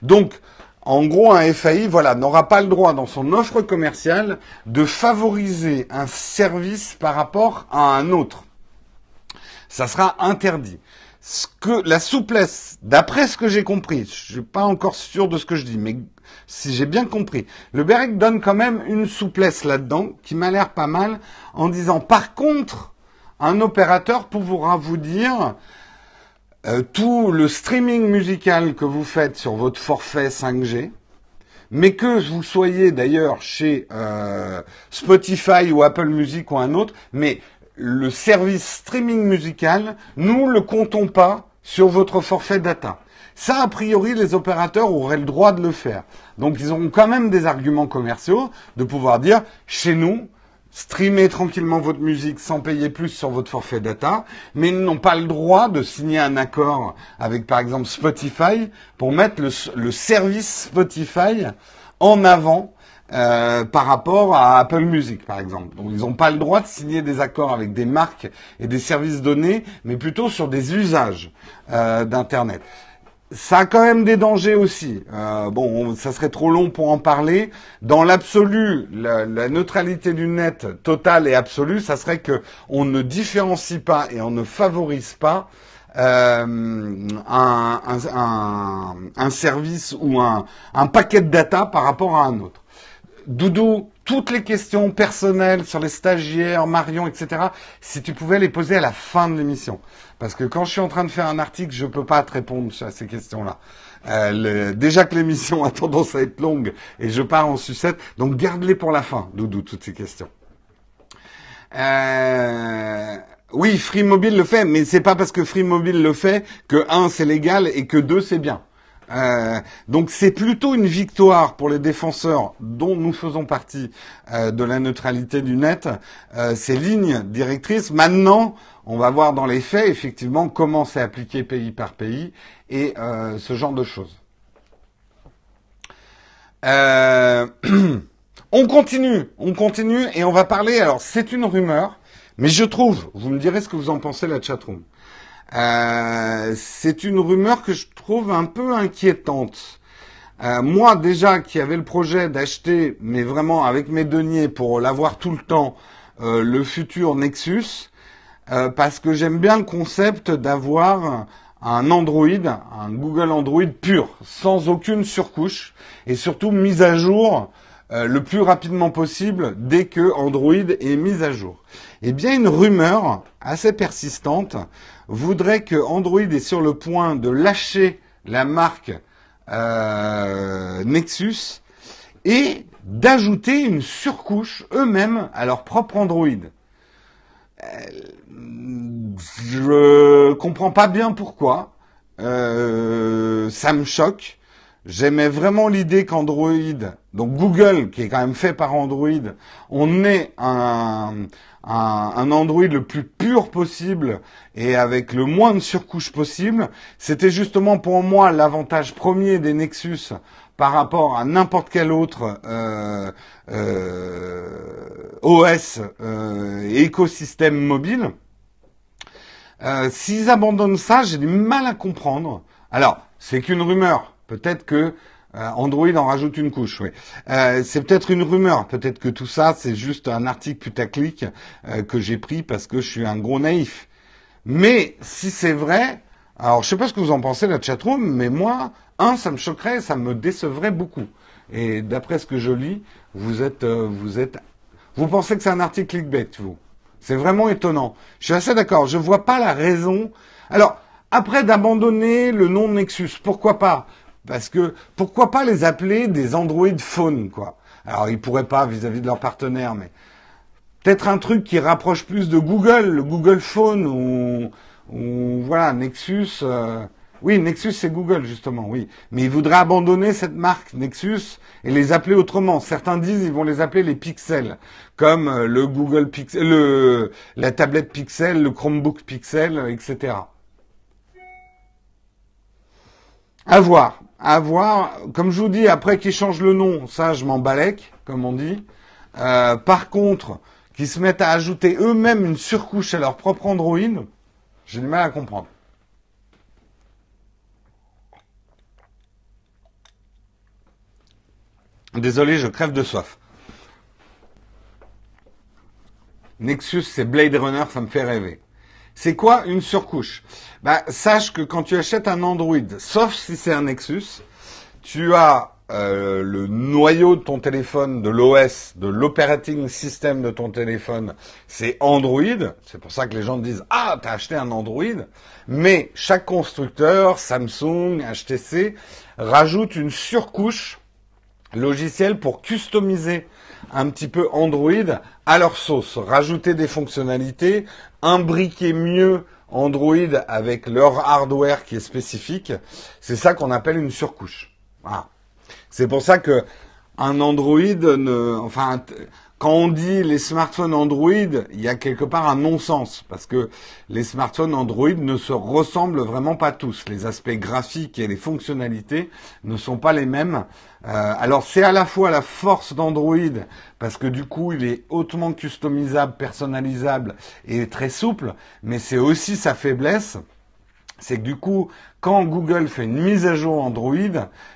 Donc, en gros, un FAI, voilà, n'aura pas le droit dans son offre commerciale de favoriser un service par rapport à un autre. Ça sera interdit. Ce que, la souplesse, d'après ce que j'ai compris, je suis pas encore sûr de ce que je dis, mais si j'ai bien compris, le BEREC donne quand même une souplesse là-dedans qui m'a l'air pas mal en disant par contre, un opérateur pourra vous dire euh, tout le streaming musical que vous faites sur votre forfait 5G, mais que vous soyez d'ailleurs chez euh, Spotify ou Apple Music ou un autre, mais le service streaming musical, nous ne le comptons pas sur votre forfait data. Ça, a priori, les opérateurs auraient le droit de le faire. Donc, ils ont quand même des arguments commerciaux de pouvoir dire, chez nous, streamer tranquillement votre musique sans payer plus sur votre forfait data, mais ils n'ont pas le droit de signer un accord avec par exemple Spotify pour mettre le, service Spotify en avant euh, par rapport à Apple Music, par exemple. Donc, ils n'ont pas le droit de signer des accords avec des marques et des services donnés, mais plutôt sur des usages euh, d'Internet. Ça a quand même des dangers aussi. Euh, bon, ça serait trop long pour en parler. Dans l'absolu, la, neutralité du net totale et absolue, ça serait que on ne différencie pas et on ne favorise pas euh, un, service ou un, un paquet de data par rapport à un autre. Doudou, toutes les questions personnelles sur les stagiaires, Marion, etc., si tu pouvais les poser à la fin de l'émission. Parce que quand je suis en train de faire un article, je ne peux pas te répondre à ces questions-là. Euh, déjà que l'émission a tendance à être longue et je pars en sucette, donc garde-les pour la fin, Doudou, toutes ces questions. Euh, oui, Free Mobile le fait, mais c'est pas parce que Free Mobile le fait que un c'est légal et que deux c'est bien. Euh, donc c'est plutôt une victoire pour les défenseurs dont nous faisons partie euh, de la neutralité du net, euh, ces lignes directrices. Maintenant, on va voir dans les faits effectivement comment c'est appliqué pays par pays et ce genre de choses. on continue, on continue et on va parler. Alors c'est une rumeur, mais je trouve, vous me direz ce que vous en pensez la chatroom. Euh, c'est une rumeur que je trouve un peu inquiétante. Euh, moi déjà qui avais le projet d'acheter, mais vraiment avec mes deniers pour l'avoir tout le temps, euh, le futur Nexus, parce que j'aime bien le concept d'avoir un Android, un Google Android pur, sans aucune surcouche, et surtout mise à jour le plus rapidement possible dès que Android est mis à jour. Eh bien, une rumeur assez persistante voudrait que Android est sur le point de lâcher la marque euh, Nexus et d'ajouter une surcouche eux-mêmes à leur propre Android. Euh, je comprends pas bien pourquoi. Euh, ça me choque. J'aimais vraiment l'idée qu'Android, donc Google, qui est quand même fait par Android, on ait un, un, Android le plus pur possible et avec le moins de surcouche possible. C'était justement pour moi l'avantage premier des Nexus par rapport à n'importe quel autre euh, euh, OS euh, écosystème mobile. S'ils abandonnent ça, j'ai du mal à comprendre. Alors, c'est qu'une rumeur. Peut-être que euh, Android en rajoute une couche, oui. Euh, c'est peut-être une rumeur, peut-être que tout ça, c'est juste un article putaclic euh, que j'ai pris parce que je suis un gros naïf. Mais si c'est vrai, alors je sais pas ce que vous en pensez la chatroom, mais moi, un, ça me choquerait, ça me décevrait beaucoup. Et d'après ce que je lis, vous êtes, vous êtes, vous pensez que c'est un article clickbait, vous C'est vraiment étonnant. Je suis assez d'accord. Je vois pas la raison. Alors après d'abandonner le nom Nexus, pourquoi pas? Parce que pourquoi pas les appeler des Android Phone, quoi. Alors ils pourraient pas vis-à-vis de leurs partenaires, mais peut-être un truc qui rapproche plus de Google, le Google Phone ou, voilà Nexus. Euh, oui, Nexus c'est Google justement, oui. Mais ils voudraient abandonner cette marque Nexus et les appeler autrement. Certains disent ils vont les appeler les Pixel, comme euh, le Google Pixel, le, la tablette Pixel, le Chromebook Pixel, etc. À voir à voir. Comme je vous dis, après qu'ils changent le nom, ça, je m'en balèque, comme on dit. Euh, par contre, qu'ils se mettent à ajouter eux-mêmes une surcouche à leur propre Android, j'ai du mal à comprendre. Désolé, je crève de soif. Nexus, c'est Blade Runner, ça me fait rêver. C'est quoi une surcouche? Bah, Sache que quand tu achètes un Android, sauf si c'est un Nexus, tu as euh, le noyau de ton téléphone, de l'OS, de l'operating system de ton téléphone, c'est Android. C'est pour ça que les gens disent ah t'as acheté un Android. Mais chaque constructeur, Samsung, HTC, rajoute une surcouche logicielle pour customiser un petit peu Android à leur sauce, rajouter des fonctionnalités, imbriquer mieux Android avec leur hardware qui est spécifique. C'est ça qu'on appelle une surcouche. C'est pour ça que un Android ne, enfin, quand on dit les smartphones Android, il y a quelque part un non-sens parce que les smartphones Android ne se ressemblent vraiment pas tous. Les aspects graphiques et les fonctionnalités ne sont pas les mêmes. Euh, alors c'est à la fois la force d'Android parce que du coup il est hautement customisable, personnalisable et très souple, mais c'est aussi sa faiblesse c'est que du coup, quand Google fait une mise à jour Android,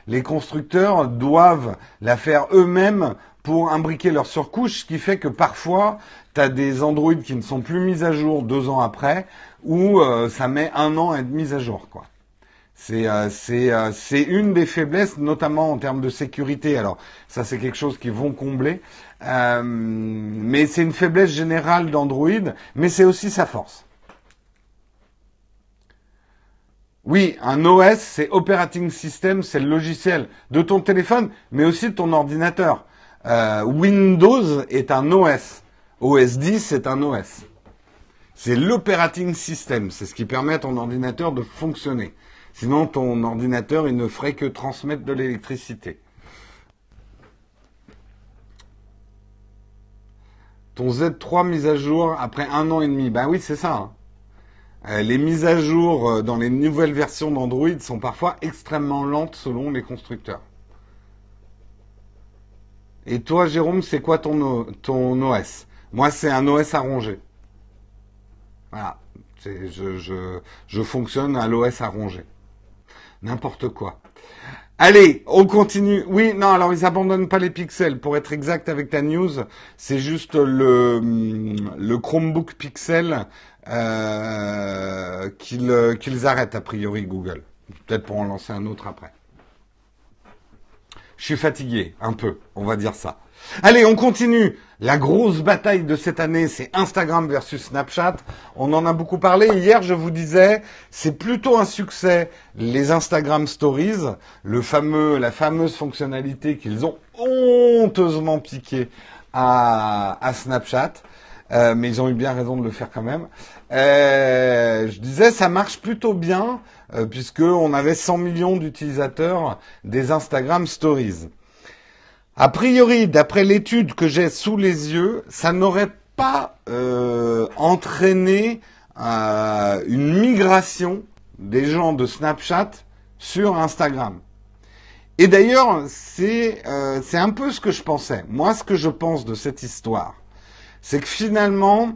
les constructeurs doivent la faire eux-mêmes pour imbriquer leur surcouche, ce qui fait que parfois, tu as des Android qui ne sont plus mis à jour deux ans après, ou euh, ça met un an à être mis à jour. quoi. C'est euh, euh, une des faiblesses, notamment en termes de sécurité. Alors ça c'est quelque chose qu'ils vont combler, mais c'est une faiblesse générale d'Android, mais c'est aussi sa force. Oui, un OS, c'est Operating System, c'est le logiciel de ton téléphone, mais aussi de ton ordinateur. Windows est un OS. OS 10, c'est un OS. C'est l'operating system, c'est ce qui permet à ton ordinateur de fonctionner. Sinon, ton ordinateur, il ne ferait que transmettre de l'électricité. Ton Z3 mise à jour après un an et demi. Ben oui, c'est ça. Hein. Euh, les mises à jour euh, dans les nouvelles versions d'Android sont parfois extrêmement lentes selon les constructeurs. Et toi, Jérôme, c'est quoi ton, OS Moi, c'est un OS arrangé. Voilà. Je, je, je fonctionne à l'OS arrangé. N'importe quoi. Allez, on continue. Oui, non, alors ils abandonnent pas les pixels. Pour être exact avec ta news, c'est juste le, le Chromebook Pixel euh, qu'ils arrêtent a priori Google. Peut-être pour en lancer un autre après. Je suis fatigué, un peu, on va dire ça. Allez, on continue. La grosse bataille de cette année, c'est Instagram versus Snapchat. On en a beaucoup parlé. Hier, je vous disais, c'est plutôt un succès, les Instagram Stories, le fameux, la fameuse fonctionnalité qu'ils ont honteusement piqué à, Snapchat. Euh, mais ils ont eu bien raison de le faire quand même. Euh, je disais, ça marche plutôt bien, euh, puisqu'on avait 100 millions d'utilisateurs des Instagram Stories. A priori, d'après l'étude que j'ai sous les yeux, ça n'aurait pas euh, entraîné euh, une migration des gens de Snapchat sur Instagram. Et d'ailleurs, c'est euh, c'est un peu ce que je pensais. Moi, ce que je pense de cette histoire, c'est que finalement,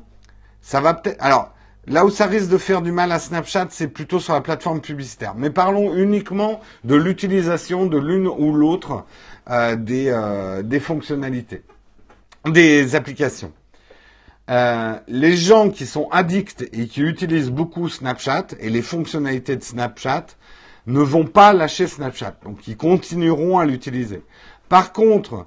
ça va peut-être. Alors, là où ça risque de faire du mal à Snapchat, c'est plutôt sur la plateforme publicitaire. Mais parlons uniquement de l'utilisation de l'une ou l'autre euh, des, euh, des fonctionnalités, des applications. Euh, les gens qui sont addicts et qui utilisent beaucoup Snapchat et les fonctionnalités de Snapchat ne vont pas lâcher Snapchat, donc ils continueront à l'utiliser. Par contre,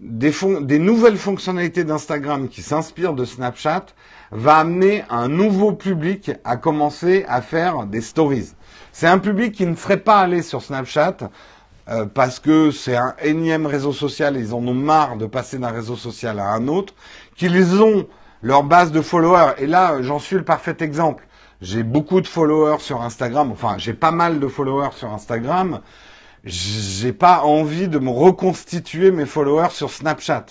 des nouvelles fonctionnalités d'Instagram qui s'inspirent de Snapchat va amener un nouveau public à commencer à faire des stories. C'est un public qui ne serait pas allé sur Snapchat euh, parce que c'est un énième réseau social, ils en ont marre de passer d'un réseau social à un autre, qu'ils ont leur base de followers. Et là, j'en suis le parfait exemple. J'ai beaucoup de followers sur Instagram, enfin j'ai pas mal de followers sur Instagram. J'ai pas envie de me reconstituer mes followers sur Snapchat.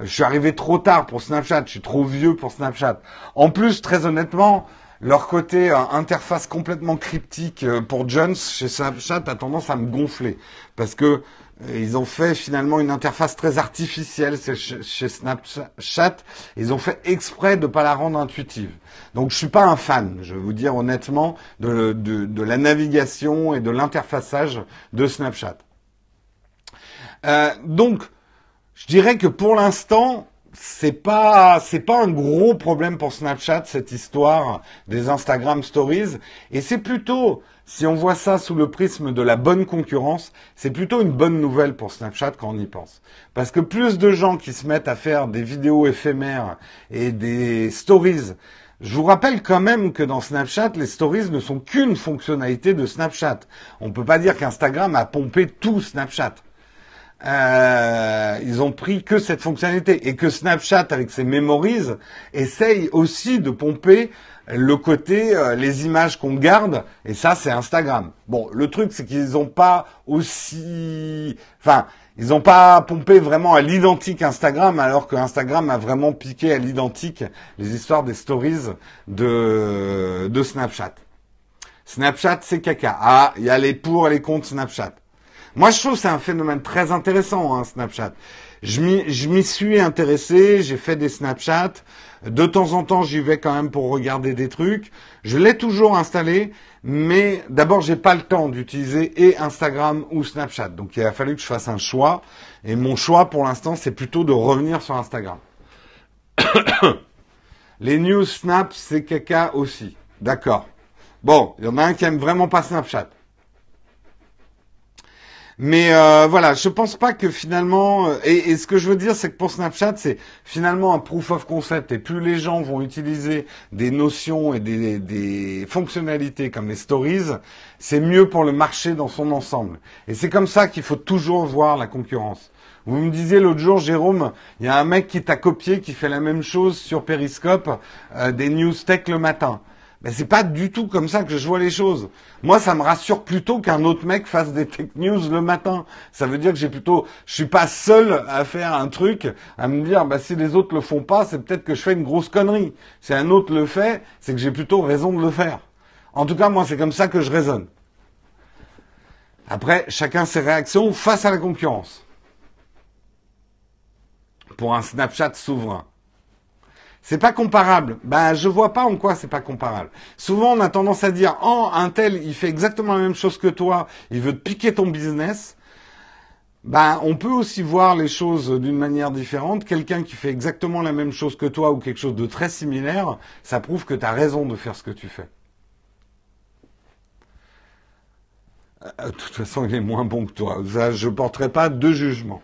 Je suis arrivé trop tard pour Snapchat, je suis trop vieux pour Snapchat. En plus, très honnêtement, leur côté euh, interface complètement cryptique euh, pour Jones chez Snapchat a tendance à me gonfler parce que euh, ils ont fait finalement une interface très artificielle chez Snapchat. Ils ont fait exprès de pas la rendre intuitive. Donc je suis pas un fan, je vais vous dire honnêtement, de, de, la navigation et de l'interfaçage de Snapchat. Donc je dirais que pour l'instant, c'est pas c'est pas un gros problème pour Snapchat cette histoire des Instagram Stories et c'est plutôt si on voit ça sous le prisme de la bonne concurrence, c'est plutôt une bonne nouvelle pour Snapchat quand on y pense. Parce que plus de gens qui se mettent à faire des vidéos éphémères et des stories je vous rappelle quand même que dans Snapchat, les stories ne sont qu'une fonctionnalité de Snapchat. On ne peut pas dire qu'Instagram a pompé tout Snapchat. Euh, ils ont pris que cette fonctionnalité et que Snapchat avec ses memories essaye aussi de pomper le côté euh, les images qu'on garde et ça c'est Instagram. Bon, le truc c'est qu'ils n'ont pas aussi, enfin ils n'ont pas pompé vraiment à l'identique Instagram alors que Instagram a vraiment piqué à l'identique les histoires des stories de de Snapchat. Snapchat c'est caca. Ah, il y a les pour et les contre Snapchat. Moi, je trouve que c'est un phénomène très intéressant, hein, Snapchat. Je m'y suis intéressé, j'ai fait des Snapchats. De temps en temps, j'y vais quand même pour regarder des trucs. Je l'ai toujours installé, mais d'abord, j'ai pas le temps d'utiliser et Instagram ou Snapchat. Donc, il a fallu que je fasse un choix. Et mon choix, pour l'instant, c'est plutôt de revenir sur Instagram. Les news Snap, c'est caca aussi. D'accord. Bon, il y en a un qui aime vraiment pas Snapchat. Mais euh, voilà, je pense pas que finalement, euh, et, ce que je veux dire, c'est que pour Snapchat, c'est finalement un proof of concept. Et plus les gens vont utiliser des notions et des, des fonctionnalités comme les stories, c'est mieux pour le marché dans son ensemble. Et c'est comme ça qu'il faut toujours voir la concurrence. Vous me disiez l'autre jour, Jérôme, il y a un mec qui t'a copié, qui fait la même chose sur Periscope, euh, des news tech le matin. Mais c'est pas du tout comme ça que je vois les choses. Moi, ça me rassure plutôt qu'un autre mec fasse des tech news le matin. Ça veut dire que j'ai plutôt, je suis pas seul à faire un truc, à me dire, bah, si les autres le font pas, c'est peut-être que je fais une grosse connerie. Si un autre le fait, c'est que j'ai plutôt raison de le faire. En tout cas, moi, c'est comme ça que je raisonne. Après, chacun ses réactions face à la concurrence. Pour un Snapchat souverain. C'est pas comparable. Ben, je vois pas en quoi c'est pas comparable. Souvent, on a tendance à dire, oh, un tel, il fait exactement la même chose que toi, il veut te piquer ton business. Ben, on peut aussi voir les choses d'une manière différente. Quelqu'un qui fait exactement la même chose que toi ou quelque chose de très similaire, ça prouve que tu as raison de faire ce que tu fais. Euh, de toute façon, il est moins bon que toi. je ne porterai pas de jugement.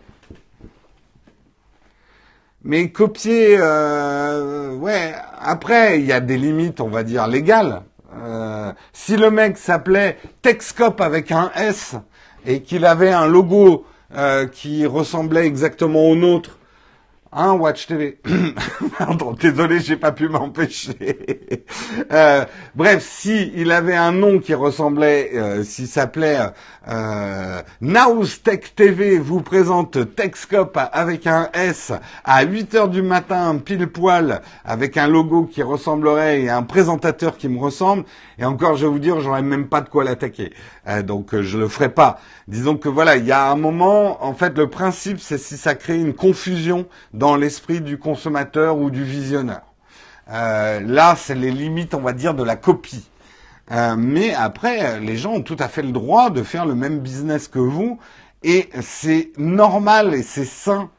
Mais copier, euh, ouais. Après, il y a des limites, on va dire légales. Euh, si le mec s'appelait Texcop avec un S et qu'il avait un logo euh, qui ressemblait exactement au nôtre, Hein, Watch TV. Pardon, désolé, j'ai pas pu m'empêcher. euh, bref, si il avait un nom qui ressemblait, euh, s'il s'appelait euh, Tech TV, vous présente Techscope avec un S à 8 heures du matin, pile poil, avec un logo qui ressemblerait et un présentateur qui me ressemble. Et encore, je vais vous dire, j'aurais même pas de quoi l'attaquer. Euh, donc, je le ferai pas. Disons que voilà, il y a un moment, en fait, le principe, c'est si ça crée une confusion dans l'esprit du consommateur ou du visionneur. Euh, là, c'est les limites, on va dire, de la copie. Euh, mais après, les gens ont tout à fait le droit de faire le même business que vous, et c'est normal et c'est sain.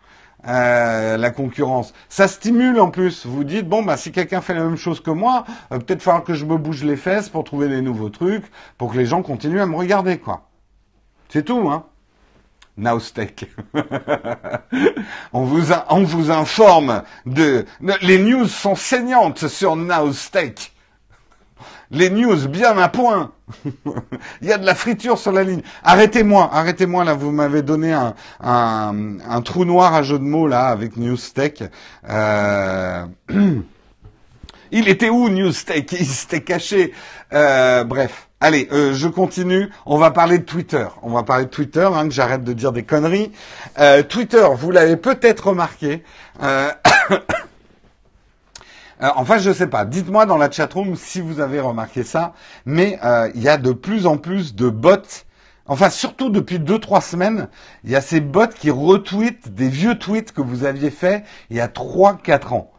Euh, la concurrence. Ça stimule en plus. Vous dites bon bah si quelqu'un fait la même chose que moi, peut-être falloir que je me bouge les fesses pour trouver des nouveaux trucs, pour que les gens continuent à me regarder quoi. C'est tout hein. Nowstech. on, vous on vous informe de... Les news sont saignantes sur Nowstech. Les news bien à point. Il y a de la friture sur la ligne. Arrêtez-moi, arrêtez-moi là. Vous m'avez donné un, un, trou noir à jeu de mots là avec Newstech. Euh... Il était où Newstech Il s'était caché. Euh, bref. Allez, euh, je continue. On va parler de Twitter. On va parler de Twitter, hein, que j'arrête de dire des conneries. Euh, Twitter, vous l'avez peut-être remarqué. Euh, enfin, je ne sais pas. Dites-moi dans la chatroom si vous avez remarqué ça. Mais il y a de plus en plus de bots. Enfin, surtout depuis deux trois semaines, il y a ces bots qui retweetent des vieux tweets que vous aviez faits il y a trois quatre ans.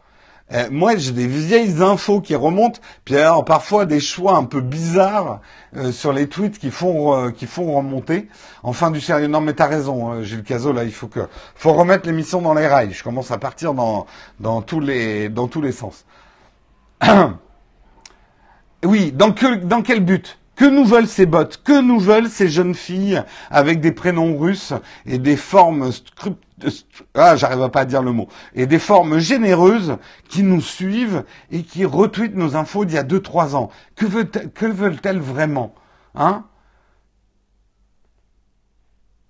Euh, moi, j'ai des vieilles infos qui remontent, puis alors parfois des choix un peu bizarres euh, sur les tweets qui font euh, qui font remonter. Enfin du sérieux. Non, mais t'as raison, Gilles Cazot. Là, il faut que faut remettre l'émission dans les rails. Je commence à partir dans dans tous les dans tous les sens. oui, dans que dans quel but? Que nous veulent ces bots? Que nous veulent ces jeunes filles avec des prénoms russes et des formes ah, j'arrive pas à dire le mot, et des formes généreuses qui nous suivent et qui retweetent nos infos d'il y a deux, trois ans. Que, veulent-elles vraiment Hein?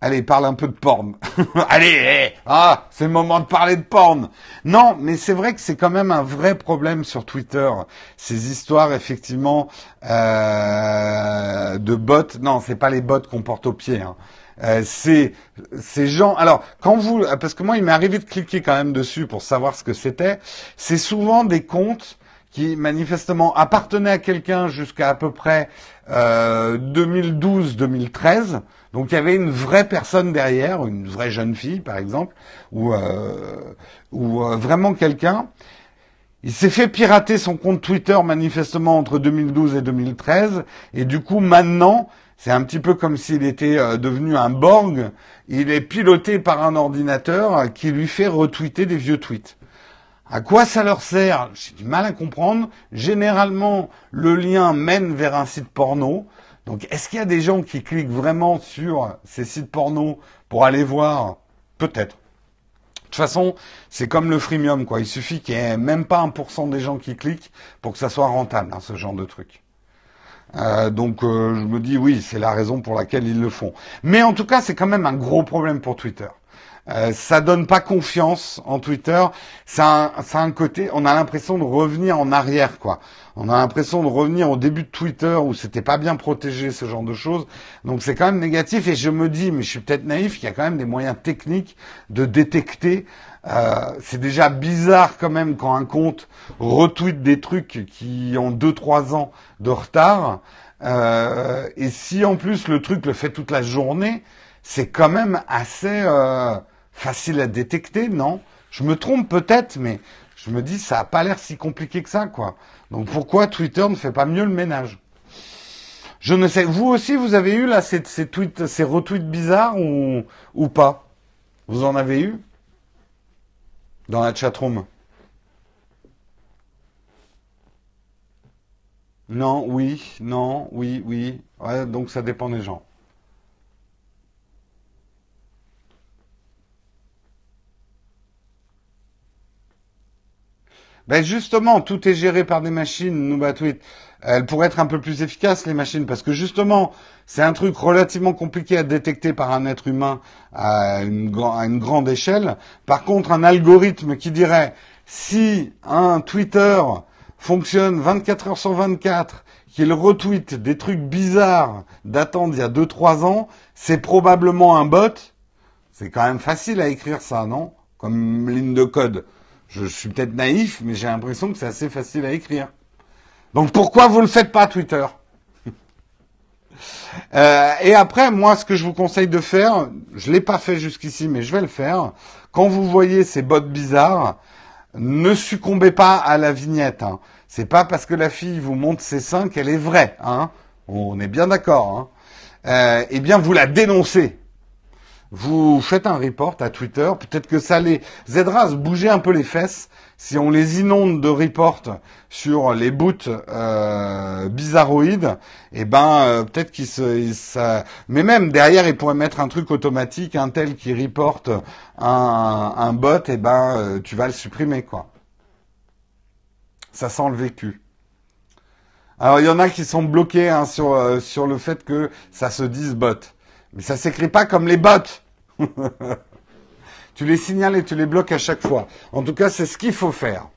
Allez, parle un peu de porn. Allez, ah, c'est le moment de parler de porn. Non, mais c'est vrai que c'est quand même un vrai problème sur Twitter. Ces histoires, effectivement, euh, de bots. Non, c'est pas les bots qu'on porte au pied. Hein. Euh, c'est ces gens. Alors, quand vous, parce que moi, il m'est arrivé de cliquer quand même dessus pour savoir ce que c'était. C'est souvent des comptes qui manifestement appartenaient à quelqu'un jusqu'à à peu près euh, 2012-2013. Donc il y avait une vraie personne derrière, une vraie jeune fille par exemple, ou euh, ou euh, vraiment quelqu'un. Il s'est fait pirater son compte Twitter manifestement entre 2012 et 2013, et du coup maintenant c'est un petit peu comme s'il était euh, devenu un Borg. Il est piloté par un ordinateur qui lui fait retweeter des vieux tweets. À quoi ça leur sert? J'ai du mal à comprendre. Généralement, le lien mène vers un site porno. Donc, est-ce qu'il y a des gens qui cliquent vraiment sur ces sites porno pour aller voir? Peut-être. De toute façon, c'est comme le freemium, quoi. Il suffit qu'il n'y ait même pas un pour cent des gens qui cliquent pour que ça soit rentable, hein, ce genre de truc. Euh, donc, euh, je me dis oui, c'est la raison pour laquelle ils le font. Mais en tout cas, c'est quand même un gros problème pour Twitter. Euh, ça donne pas confiance en Twitter. Ça a, un côté, on a l'impression de revenir en arrière, quoi. On a l'impression de revenir au début de Twitter où c'était pas bien protégé ce genre de choses. Donc c'est quand même négatif. Et je me dis, mais je suis peut-être naïf, il y a quand même des moyens techniques de détecter. Euh, c'est déjà bizarre quand même quand un compte retweet des trucs qui ont 2-3 ans de retard. Euh, et si en plus le truc le fait toute la journée, c'est quand même assez euh, facile à détecter, non? Je me trompe peut-être, mais je me dis ça a pas l'air si compliqué que ça, quoi. Donc pourquoi Twitter ne fait pas mieux le ménage? Je ne sais. Vous aussi, vous avez eu là ces, tweets, ces retweets bizarres ou pas? Vous en avez eu? Dans la chatroom Non, oui, non, oui, oui. Ouais, donc ça dépend des gens. Ben justement, tout est géré par des machines, Nubatweet. Elles pourraient être un peu plus efficaces, les machines, parce que justement, c'est un truc relativement compliqué à détecter par un être humain à une, grande échelle. Par contre, un algorithme qui dirait, si un Twitter fonctionne 24 heures sur 24, qu'il retweet des trucs bizarres datant d'il y a 2-3 ans, c'est probablement un bot. C'est quand même facile à écrire ça, non? Comme ligne de code. Je suis peut-être naïf, mais j'ai l'impression que c'est assez facile à écrire. Donc pourquoi vous ne le faites pas, Twitter euh, Et après, moi, ce que je vous conseille de faire, je l'ai pas fait jusqu'ici, mais je vais le faire. Quand vous voyez ces bottes bizarres, ne succombez pas à la vignette. Hein. C'est pas parce que la fille vous montre ses seins qu'elle est vraie. Hein. On est bien d'accord. Hein. Euh, eh bien, vous la dénoncez vous faites un report à Twitter, peut-être que ça les aidera à se bouger un peu les fesses si on les inonde de reports sur les boots euh, bizarroïdes, et eh ben euh, peut-être qu'ils se mais même derrière ils pourraient mettre un truc automatique un tel qui reporte un, un bot et eh ben euh, tu vas le supprimer quoi. Ça sent le vécu. Alors il y en a qui sont bloqués hein, sur euh, sur le fait que ça se dise bot. Mais ça s'écrit pas comme les bots. Tu les signales et tu les bloques à chaque fois. En tout cas, c'est ce qu'il faut faire.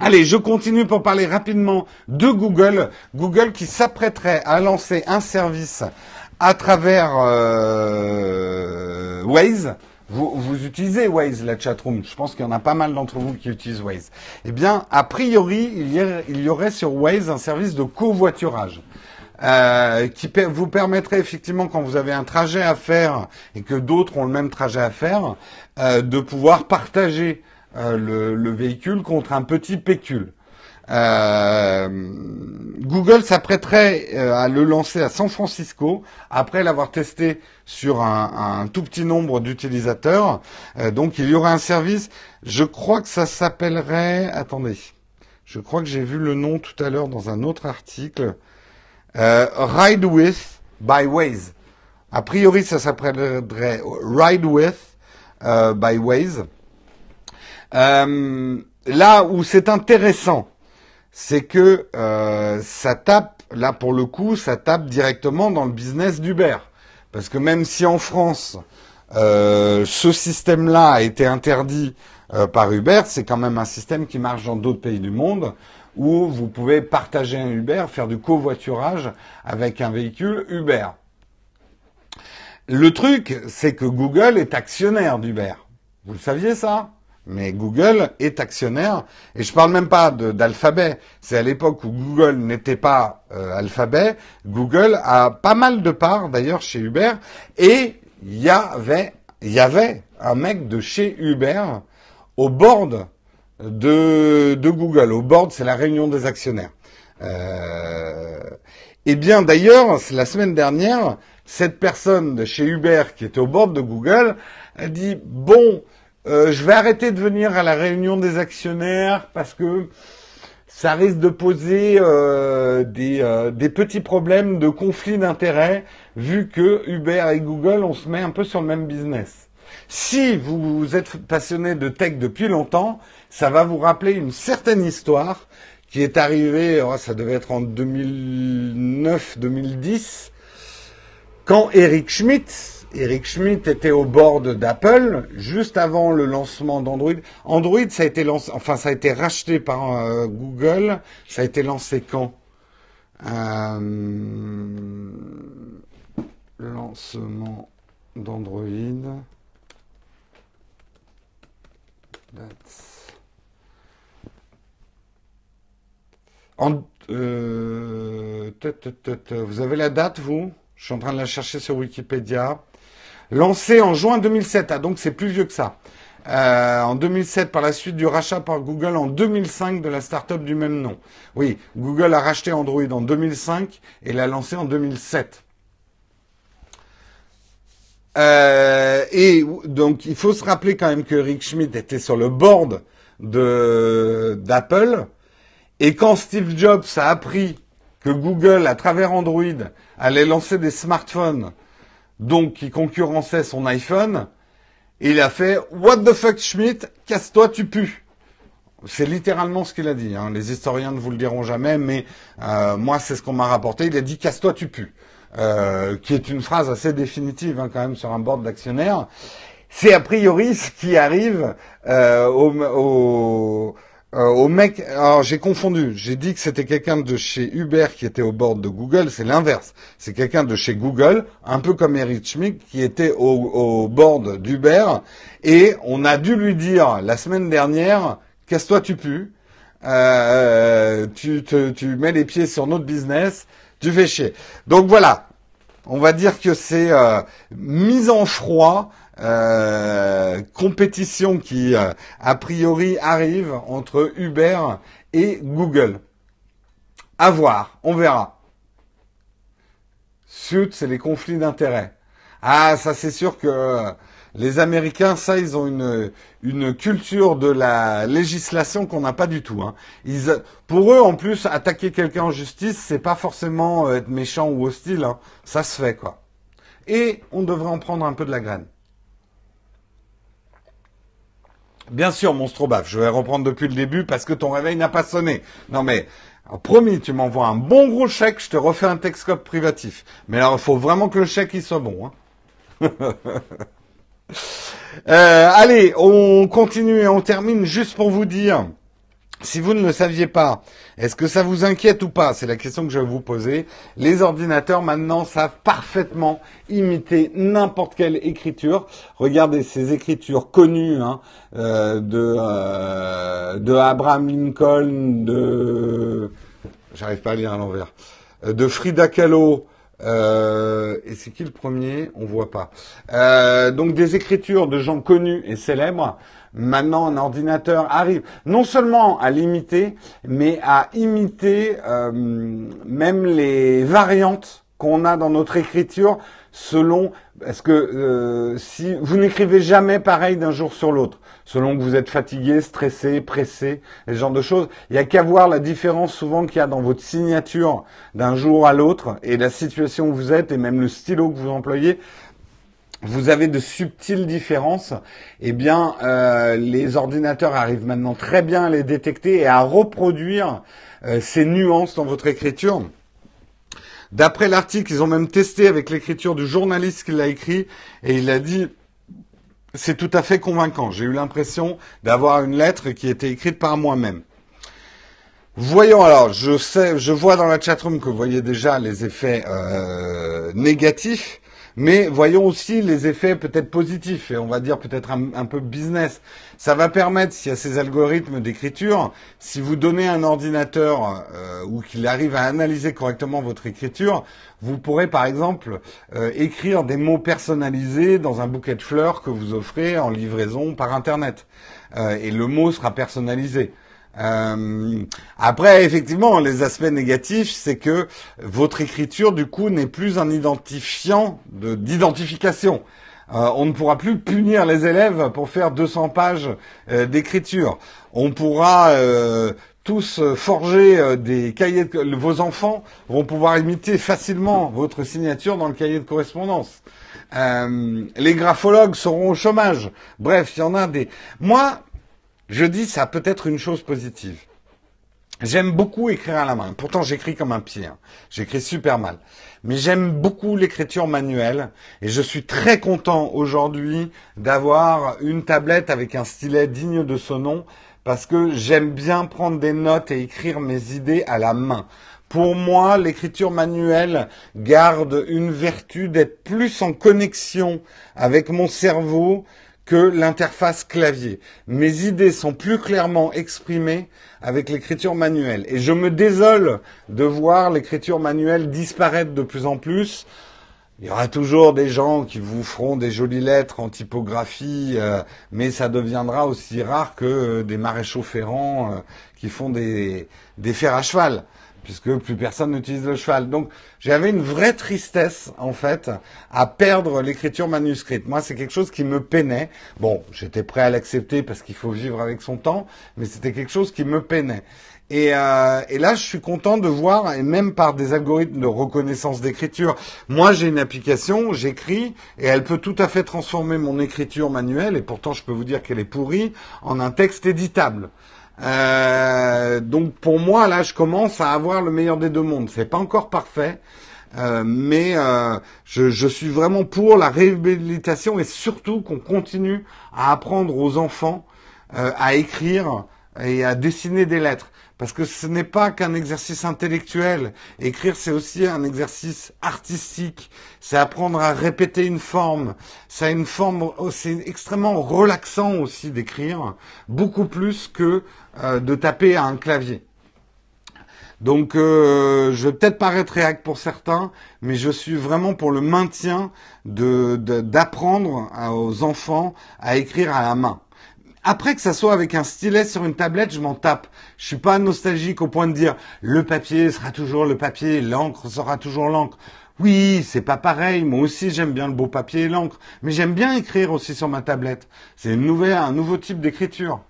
Allez, je continue pour parler rapidement de Google. Google qui s'apprêterait à lancer un service à travers euh, Waze. Vous, utilisez Waze, la chatroom. Je pense qu'il y en a pas mal d'entre vous qui utilisent Waze. Eh bien, a priori, il y, il y aurait sur Waze un service de covoiturage. Euh, qui vous permettrait effectivement, quand vous avez un trajet à faire et que d'autres ont le même trajet à faire, euh, de pouvoir partager euh, le, véhicule contre un petit pécule. Google s'apprêterait à le lancer à San Francisco après l'avoir testé sur un, un, tout petit nombre d'utilisateurs. donc il y aurait un service, je crois que ça s'appellerait, attendez, je crois que j'ai vu le nom tout à l'heure dans un autre article. Euh, ride with by Waze. A priori, ça s'appellerait Ride with euh, by Waze. Euh, là où c'est intéressant, c'est que ça tape, là pour le coup, ça tape directement dans le business d'Uber. Parce que même si en France, ce système-là a été interdit par Uber, c'est quand même un système qui marche dans d'autres pays du monde où vous pouvez partager un Uber, faire du covoiturage avec un véhicule Uber. Le truc, c'est que Google est actionnaire d'Uber. Vous le saviez ça? Mais Google est actionnaire, et je parle même pas d'Alphabet. C'est à l'époque où Google n'était pas euh, Alphabet. Google a pas mal de parts d'ailleurs chez Uber, et il y avait, y avait un mec de chez Uber au board de, Google. Au board, c'est la réunion des actionnaires. Euh, eh bien, d'ailleurs, la semaine dernière, cette personne de chez Uber qui était au board de Google a dit bon euh, je vais arrêter de venir à la réunion des actionnaires parce que ça risque de poser euh, des, des, petits problèmes de conflit d'intérêts vu que Uber et Google, on se met un peu sur le même business. Si vous êtes passionné de tech depuis longtemps, ça va vous rappeler une certaine histoire qui est arrivée, oh, ça devait être en 2009-2010, quand Eric Schmidt, Eric Schmidt était au board d'Apple juste avant le lancement d'Android. Android, ça a été lancé, enfin, ça a été racheté par euh, Google. Ça a été lancé quand? Euh, Lancement d'Android. Euh, vous avez la date, vous? Je suis en train de la chercher sur Wikipédia. Lancé en juin 2007, ah, donc c'est plus vieux que ça. Euh, en 2007, par la suite du rachat par Google en 2005 de la start-up du même nom. Oui, Google a racheté Android en 2005 et l'a lancé en 2007. Euh, et donc, il faut se rappeler quand même que Rick Schmidt était sur le board de d'Apple. Et quand Steve Jobs a appris que Google, à travers Android, allait lancer des smartphones donc qui concurrençait son iPhone, il a fait What the fuck Schmidt, casse-toi, tu pues. C'est littéralement ce qu'il a dit. Hein. Les historiens ne vous le diront jamais, mais euh, moi c'est ce qu'on m'a rapporté. Il a dit casse-toi, tu pues, euh, qui est une phrase assez définitive hein, quand même sur un board d'actionnaires. C'est a priori ce qui arrive euh, au euh, au mec, alors j'ai confondu. J'ai dit que c'était quelqu'un de chez Uber qui était au board de Google. C'est l'inverse. C'est quelqu'un de chez Google, un peu comme Eric Schmidt, qui était au, au board d'Uber. Et on a dû lui dire la semaine dernière, casse-toi, tu pues. Euh, tu, te, tu mets les pieds sur notre business. Tu fais chier. Donc voilà. On va dire que c'est euh, mise en froid euh, compétition qui, euh, a priori, arrive entre Uber et Google. À voir, on verra. Sud, c'est les conflits d'intérêts. Ah, ça c'est sûr que euh, les Américains, ça, ils ont une, une culture de la législation qu'on n'a pas du tout. Hein. Ils, pour eux, en plus, attaquer quelqu'un en justice, c'est pas forcément être méchant ou hostile. Hein. Ça se fait, quoi. Et on devrait en prendre un peu de la graine. Bien sûr, monstre baf, je vais reprendre depuis le début parce que ton réveil n'a pas sonné. Non mais, promis, tu m'envoies un bon gros chèque, je te refais un texcope privatif. Mais alors, il faut vraiment que le chèque il soit bon. Hein. euh, allez, on continue et on termine juste pour vous dire si vous ne le saviez pas, est-ce que ça vous inquiète ou pas? C'est la question que je vais vous poser. Les ordinateurs maintenant savent parfaitement imiter n'importe quelle écriture. Regardez ces écritures connues hein, euh, de, euh, de Abraham Lincoln, de j'arrive pas à lire à l'envers, euh, de Frida Kahlo. Et c'est qui le premier? On voit pas. donc des écritures de gens connus et célèbres. Maintenant, un ordinateur arrive. Non seulement à l'imiter, mais à imiter euh, même les variantes qu'on a dans notre écriture selon parce que euh, si vous n'écrivez jamais pareil d'un jour sur l'autre, selon que vous êtes fatigué, stressé, pressé, ce genre de choses, il n'y a qu'à voir la différence souvent qu'il y a dans votre signature d'un jour à l'autre et la situation où vous êtes et même le stylo que vous employez. Vous avez de subtiles différences, eh bien, euh, les ordinateurs arrivent maintenant très bien à les détecter et à reproduire euh, ces nuances dans votre écriture. D'après l'article, ils ont même testé avec l'écriture du journaliste qui l'a écrit et il a dit c'est tout à fait convaincant. J'ai eu l'impression d'avoir une lettre qui était écrite par moi-même. Voyons alors, je sais, je vois dans la chatroom que vous voyez déjà les effets euh, négatifs. Mais voyons aussi les effets peut-être positifs et on va dire peut-être un, peu business. Ça va permettre, s'il y a ces algorithmes d'écriture, si vous donnez un ordinateur euh, ou qu'il arrive à analyser correctement votre écriture, vous pourrez par exemple euh, écrire des mots personnalisés dans un bouquet de fleurs que vous offrez en livraison par Internet. Euh, et le mot sera personnalisé. Euh, après, effectivement, les aspects négatifs, c'est que votre écriture, du coup, n'est plus un identifiant d'identification. Euh, on ne pourra plus punir les élèves pour faire 200 pages euh, d'écriture. On pourra euh, tous forger des cahiers de... Vos enfants vont pouvoir imiter facilement votre signature dans le cahier de correspondance. les graphologues seront au chômage. Bref, il y en a des... Moi, je dis ça peut être une chose positive. J'aime beaucoup écrire à la main. Pourtant, j'écris comme un pied. Hein. J'écris super mal. Mais j'aime beaucoup l'écriture manuelle. Et je suis très content aujourd'hui d'avoir une tablette avec un stylet digne de ce nom. Parce que j'aime bien prendre des notes et écrire mes idées à la main. Pour moi, l'écriture manuelle garde une vertu d'être plus en connexion avec mon cerveau que l'interface clavier. Mes idées sont plus clairement exprimées avec l'écriture manuelle. Et je me désole de voir l'écriture manuelle disparaître de plus en plus. Il y aura toujours des gens qui vous feront des jolies lettres en typographie, euh, mais ça deviendra aussi rare que euh, des maréchaux ferrants euh, qui font des, des fers à cheval puisque plus personne n'utilise le cheval. Donc j'avais une vraie tristesse en fait à perdre l'écriture manuscrite. Moi, c'est quelque chose qui me peinait. Bon, j'étais prêt à l'accepter parce qu'il faut vivre avec son temps, mais c'était quelque chose qui me peinait. Et, euh, là, je suis content de voir, et même par des algorithmes de reconnaissance d'écriture, moi j'ai une application, j'écris, et elle peut tout à fait transformer mon écriture manuelle, et pourtant je peux vous dire qu'elle est pourrie, en un texte éditable. Euh, donc pour moi, là, je commence à avoir le meilleur des deux mondes. C'est pas encore parfait, euh, mais euh, je, je, suis vraiment pour la réhabilitation et surtout qu'on continue à apprendre aux enfants à écrire et à dessiner des lettres. Parce que ce n'est pas qu'un exercice intellectuel. Écrire, c'est aussi un exercice artistique. C'est apprendre à répéter une forme. C'est une forme, oh, c'est extrêmement relaxant aussi d'écrire, beaucoup plus que euh, de taper à un clavier. Donc, euh, je vais peut-être paraître réac pour certains, mais je suis vraiment pour le maintien d'apprendre aux enfants à écrire à la main. Après que ça soit avec un stylet sur une tablette, je m'en tape. Je suis pas nostalgique au point de dire le papier sera toujours le papier, l'encre sera toujours l'encre. Oui, c'est pas pareil. Moi aussi, j'aime bien le beau papier et l'encre, mais j'aime bien écrire aussi sur ma tablette. C'est un nouveau type d'écriture.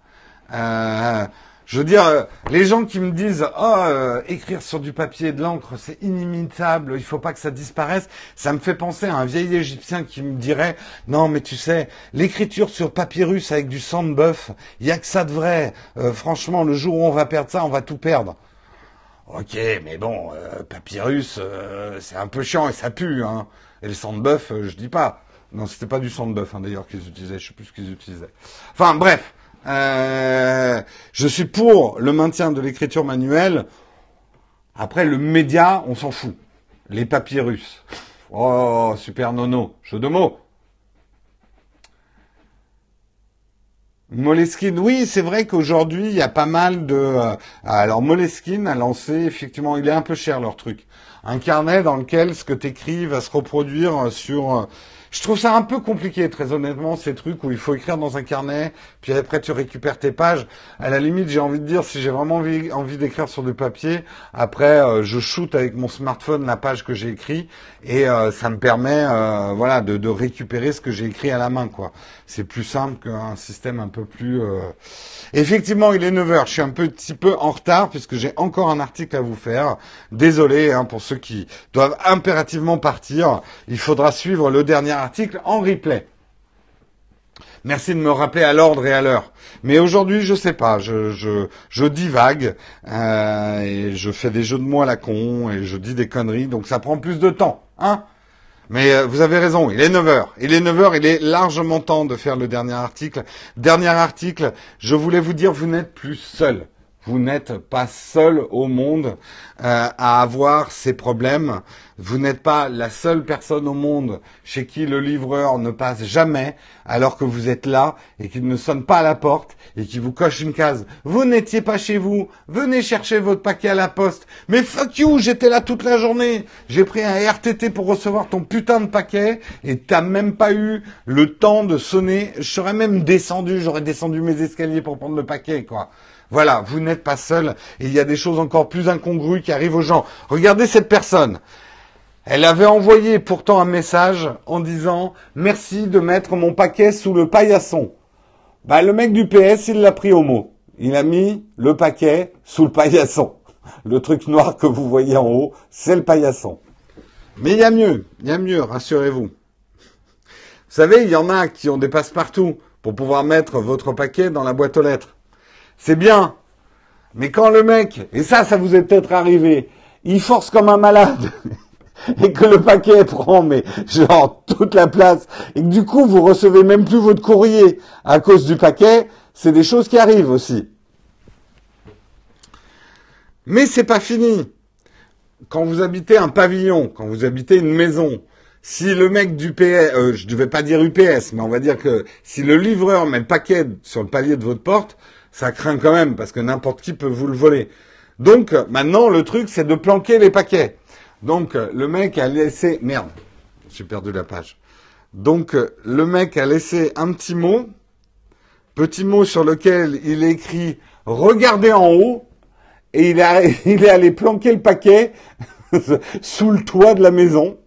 Euh, je veux dire, euh, les gens qui me disent oh écrire sur du papier et de l'encre c'est inimitable, il faut pas que ça disparaisse, ça me fait penser à un vieil Égyptien qui me dirait non mais tu sais l'écriture sur papyrus avec du sang de bœuf, il y a que ça de vrai. Euh, franchement, le jour où on va perdre ça, on va tout perdre. Ok, mais bon, papyrus, c'est un peu chiant et ça pue, hein. Et le sang de bœuf, je dis pas. Non, c'était pas du sang de bœuf hein, d'ailleurs qu'ils utilisaient, je sais plus ce qu'ils utilisaient. Enfin bref. Euh, je suis pour le maintien de l'écriture manuelle. Après, le média, on s'en fout. Les papyrus. Oh, super nono. Jeu de mots. Moleskine, oui, c'est vrai qu'aujourd'hui, il y a pas mal de... Euh, alors, Moleskine a lancé, effectivement, il est un peu cher leur truc. Un carnet dans lequel ce que tu écris va se reproduire sur je trouve ça un peu compliqué, très honnêtement, ces trucs où il faut écrire dans un carnet, puis après tu récupères tes pages. À la limite, j'ai envie de dire, si j'ai vraiment envie, d'écrire sur du papier, après euh, je shoot avec mon smartphone la page que j'ai écrit et euh, ça me permet, euh, voilà, de, de, récupérer ce que j'ai écrit à la main, quoi. C'est plus simple qu'un système un peu plus. Effectivement, il est 9 h Je suis un petit peu en retard puisque j'ai encore un article à vous faire. Désolé hein, pour ceux qui doivent impérativement partir. Il faudra suivre le dernier article en replay. Merci de me rappeler à l'ordre et à l'heure. Mais aujourd'hui, je sais pas, je, je, je divague euh, et je fais des jeux de mots à la con et je dis des conneries, donc ça prend plus de temps, hein mais euh, vous avez raison, il est 9 heures. Il est 9 heures, il est largement temps de faire le dernier article. Dernier article, je voulais vous dire, vous n'êtes plus seul. Vous n'êtes pas seul au monde euh, à avoir ces problèmes. Vous n'êtes pas la seule personne au monde chez qui le livreur ne passe jamais alors que vous êtes là et qu'il ne sonne pas à la porte et qu'il vous coche une case. Vous n'étiez pas chez vous. Venez chercher votre paquet à la poste. Mais fuck you, j'étais là toute la journée. J'ai pris un RTT pour recevoir ton putain de paquet et t'as même pas eu le temps de sonner. Je serais même descendu, j'aurais descendu mes escaliers pour prendre le paquet, quoi. Voilà, vous n'êtes pas seul il y a des choses encore plus incongrues qui arrivent aux gens. Regardez cette personne. Elle avait envoyé pourtant un message en disant merci de mettre mon paquet sous le paillasson. Bah, le mec du PS, il l'a pris au mot. Il a mis le paquet sous le paillasson. Le truc noir que vous voyez en haut, c'est le paillasson. Mais il y a mieux, il y a mieux, rassurez-vous. Vous savez, il y en a qui ont des passe-partout pour pouvoir mettre votre paquet dans la boîte aux lettres. C'est bien. Mais quand le mec, et ça, ça vous est peut-être arrivé, il force comme un malade, et que le paquet prend, mais genre, toute la place, et que du coup, vous recevez même plus votre courrier à cause du paquet, c'est des choses qui arrivent aussi. Mais c'est pas fini. Quand vous habitez un pavillon, quand vous habitez une maison, si le mec du PS, euh, je ne vais pas dire UPS, mais on va dire que si le livreur met le paquet sur le palier de votre porte, ça craint quand même parce que n'importe qui peut vous le voler. Donc maintenant le truc c'est de planquer les paquets. Donc le mec a laissé merde, j'ai perdu la page. Donc le mec a laissé un petit mot, petit mot sur lequel il écrit regardez en haut et il, il est allé planquer le paquet sous le toit de la maison.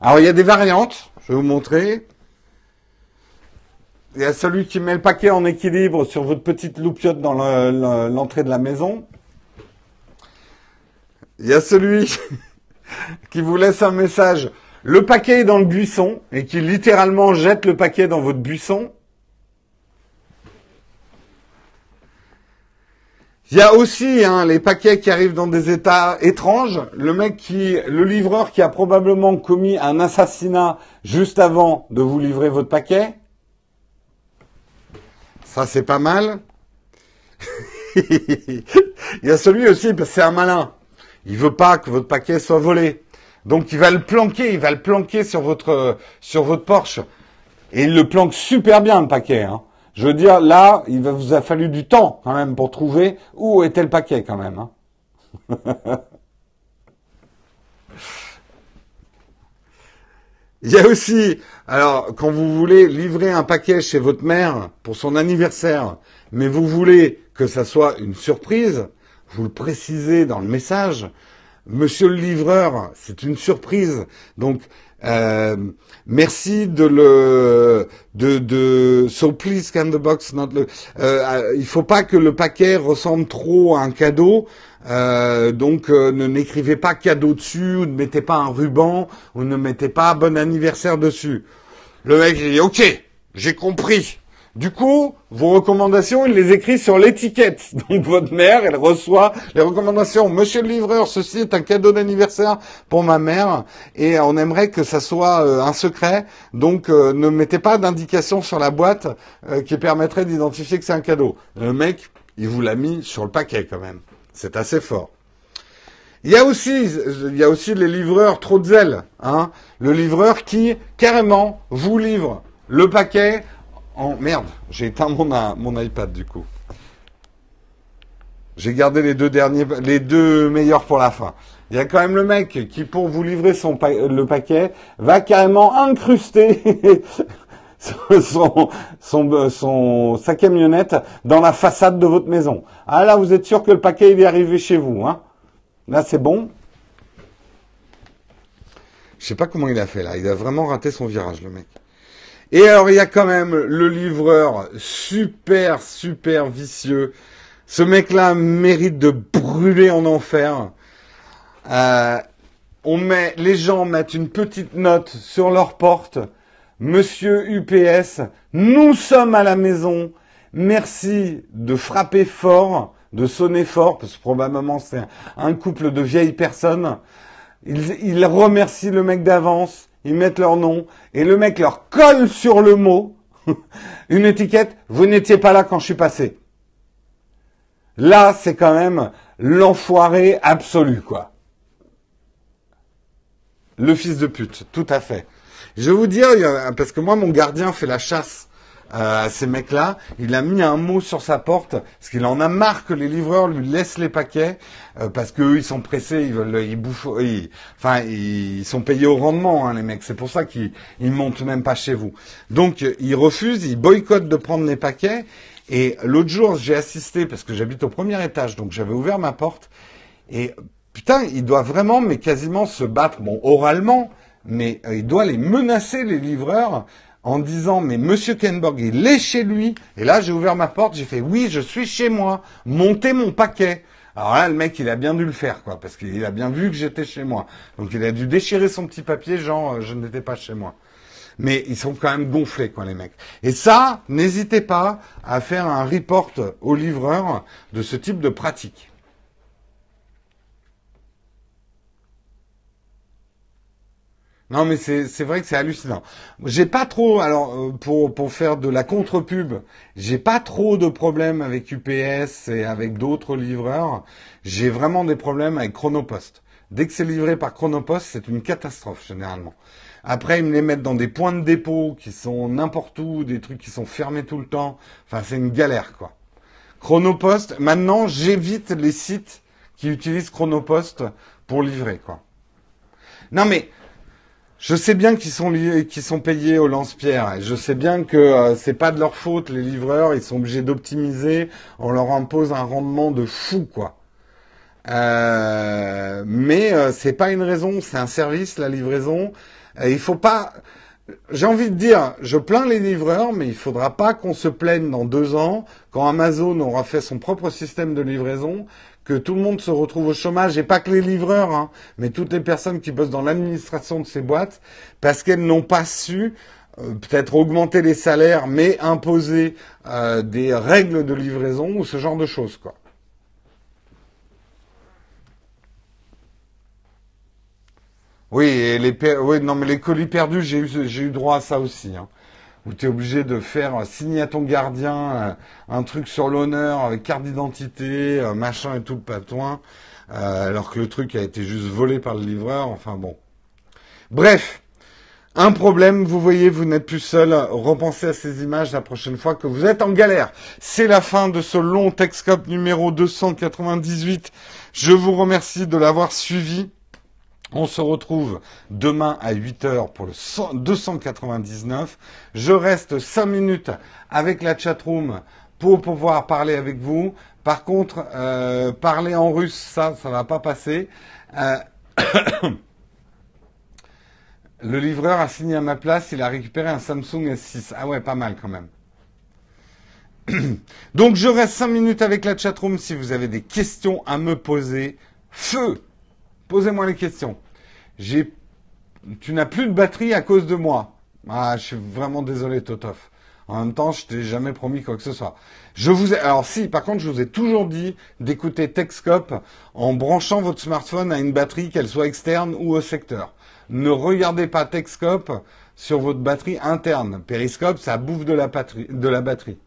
Alors il y a des variantes, je vais vous montrer. Il y a celui qui met le paquet en équilibre sur votre petite loupiote dans l'entrée de la maison. Il y a celui qui vous laisse un message. Le paquet est dans le buisson et qui littéralement jette le paquet dans votre buisson. Il y a aussi hein, les paquets qui arrivent dans des états étranges. Le mec qui, le livreur qui a probablement commis un assassinat juste avant de vous livrer votre paquet. Ça, c'est pas mal. Il y a celui aussi, parce que c'est un malin. Il veut pas que votre paquet soit volé. Donc, il va le planquer, il va le planquer sur votre, sur votre Porsche. Et il le planque super bien, le paquet. Hein. Je veux dire, là, il vous a fallu du temps, quand même, pour trouver où était le paquet, quand même. Hein. Il y a aussi, alors, quand vous voulez livrer un paquet chez votre mère pour son anniversaire, mais vous voulez que ça soit une surprise, vous le précisez dans le message. Monsieur le livreur, c'est une surprise. Donc, euh, merci de le de so please scan the box not le euh, il faut pas que le paquet ressemble trop à un cadeau euh, donc euh, ne n'écrivez pas cadeau dessus, ou ne mettez pas un ruban, ou ne mettez pas bon anniversaire dessus. Le mec dit ok, j'ai compris. Du coup, vos recommandations, il les écrit sur l'étiquette. Donc votre mère, elle reçoit les recommandations. Monsieur le livreur, ceci est un cadeau d'anniversaire pour ma mère et on aimerait que ça soit euh, un secret. Donc ne mettez pas d'indication sur la boîte qui permettrait d'identifier que c'est un cadeau. Le mec, il vous l'a mis sur le paquet quand même. C'est assez fort. Il y a aussi, les livreurs trop de zèle, hein. Le livreur qui, carrément, vous livre le paquet en, merde, j'ai éteint mon, mon iPad du coup. J'ai gardé les deux derniers, les deux meilleurs pour la fin. Il y a quand même le mec qui, pour vous livrer son le paquet, va carrément incruster son, sa camionnette dans la façade de votre maison. Ah là, vous êtes sûr que le paquet est arrivé chez vous, hein? Là, c'est bon? Je sais pas comment il a fait là. Il a vraiment raté son virage, le mec. Et alors, il y a quand même le livreur super, super vicieux. Ce mec-là mérite de brûler en enfer. Euh, les gens mettent une petite note sur leur porte Monsieur UPS, nous sommes à la maison. Merci de frapper fort, de sonner fort, parce que probablement c'est un couple de vieilles personnes. Ils, remercient le mec d'avance, ils mettent leur nom, et le mec leur colle sur le mot une étiquette, vous n'étiez pas là quand je suis passé. Là, c'est quand même l'enfoiré absolu, quoi. Le fils de pute, tout à fait. Je vais vous dire, parce que moi, mon gardien fait la chasse euh, à ces mecs-là. Il a mis un mot sur sa porte parce qu'il en a marre que les livreurs lui laissent les paquets euh, parce qu'eux ils sont pressés, ils veulent, ils bouffent, enfin ils sont payés au rendement hein, les mecs. C'est pour ça qu'ils ils montent même pas chez vous. Donc ils refusent, ils boycottent de prendre les paquets. Et l'autre jour j'ai assisté parce que j'habite au premier étage, donc j'avais ouvert ma porte et putain il doit vraiment mais quasiment se battre, bon oralement, mais euh, il doit les menacer les livreurs en disant mais Monsieur Kenborg il est chez lui. Et là j'ai ouvert ma porte j'ai fait oui je suis chez moi. Montez mon paquet. Alors là le mec il a bien dû le faire quoi parce qu'il a bien vu que j'étais chez moi. Donc il a dû déchirer son petit papier genre euh, je n'étais pas chez moi. Mais ils sont quand même gonflés quoi les mecs. Et ça n'hésitez pas à faire un report au livreur de ce type de pratique Non, mais c'est vrai que c'est hallucinant. J'ai pas trop, alors euh, pour pour faire de la contre-pub, j'ai pas trop de problèmes avec UPS et avec d'autres livreurs. J'ai vraiment des problèmes avec Chronopost. Dès que c'est livré par Chronopost, c'est une catastrophe généralement. Après, ils me les mettent dans des points de dépôt qui sont n'importe où, des trucs qui sont fermés tout le temps. Enfin, c'est une galère quoi. Chronopost. Maintenant, j'évite les sites qui utilisent Chronopost pour livrer quoi. Non mais je sais bien qu'ils sont payés au lance-pierre. Je sais bien que euh, c'est pas de leur faute. Les livreurs, ils sont obligés d'optimiser. On leur impose un rendement de fou, quoi. Euh, mais euh, c'est pas une raison. C'est un service, la livraison. Il faut pas. J'ai envie de dire, je plains les livreurs, mais il faudra pas qu'on se plaigne dans deux ans quand Amazon aura fait son propre système de livraison que tout le monde se retrouve au chômage, et pas que les livreurs, hein, mais toutes les personnes qui bossent dans l'administration de ces boîtes, parce qu'elles n'ont pas su euh, peut-être augmenter les salaires, mais imposer euh, des règles de livraison ou ce genre de choses, quoi. Oui, et les oui, non, mais les colis perdus, j'ai eu, eu droit à ça aussi. Hein où tu es obligé de faire signer à ton gardien euh, un truc sur l'honneur avec carte d'identité, euh, machin et tout le patouin, euh, alors que le truc a été juste volé par le livreur, enfin bon. Bref, un problème, vous voyez, vous n'êtes plus seul. Repensez à ces images la prochaine fois que vous êtes en galère. C'est la fin de ce long Texcop numéro 298. Je vous remercie de l'avoir suivi. On se retrouve demain à 8h pour le 299. Je reste 5 minutes avec la chatroom pour pouvoir parler avec vous. Par contre, euh, parler en russe, ça, ça va pas passer. Euh, le livreur a signé à ma place, il a récupéré un Samsung S6. Ah ouais, pas mal quand même. Donc je reste 5 minutes avec la chatroom si vous avez des questions à me poser. Feu Posez-moi les questions. Tu n'as plus de batterie à cause de moi. Ah, je suis vraiment désolé, Totov. En même temps, je t'ai jamais promis quoi que ce soit. Je vous ai, alors si, par contre, je vous ai toujours dit d'écouter Texcop en branchant votre smartphone à une batterie, qu'elle soit externe ou au secteur. Ne regardez pas Texcop sur votre batterie interne. Periscope, ça bouffe de la batterie.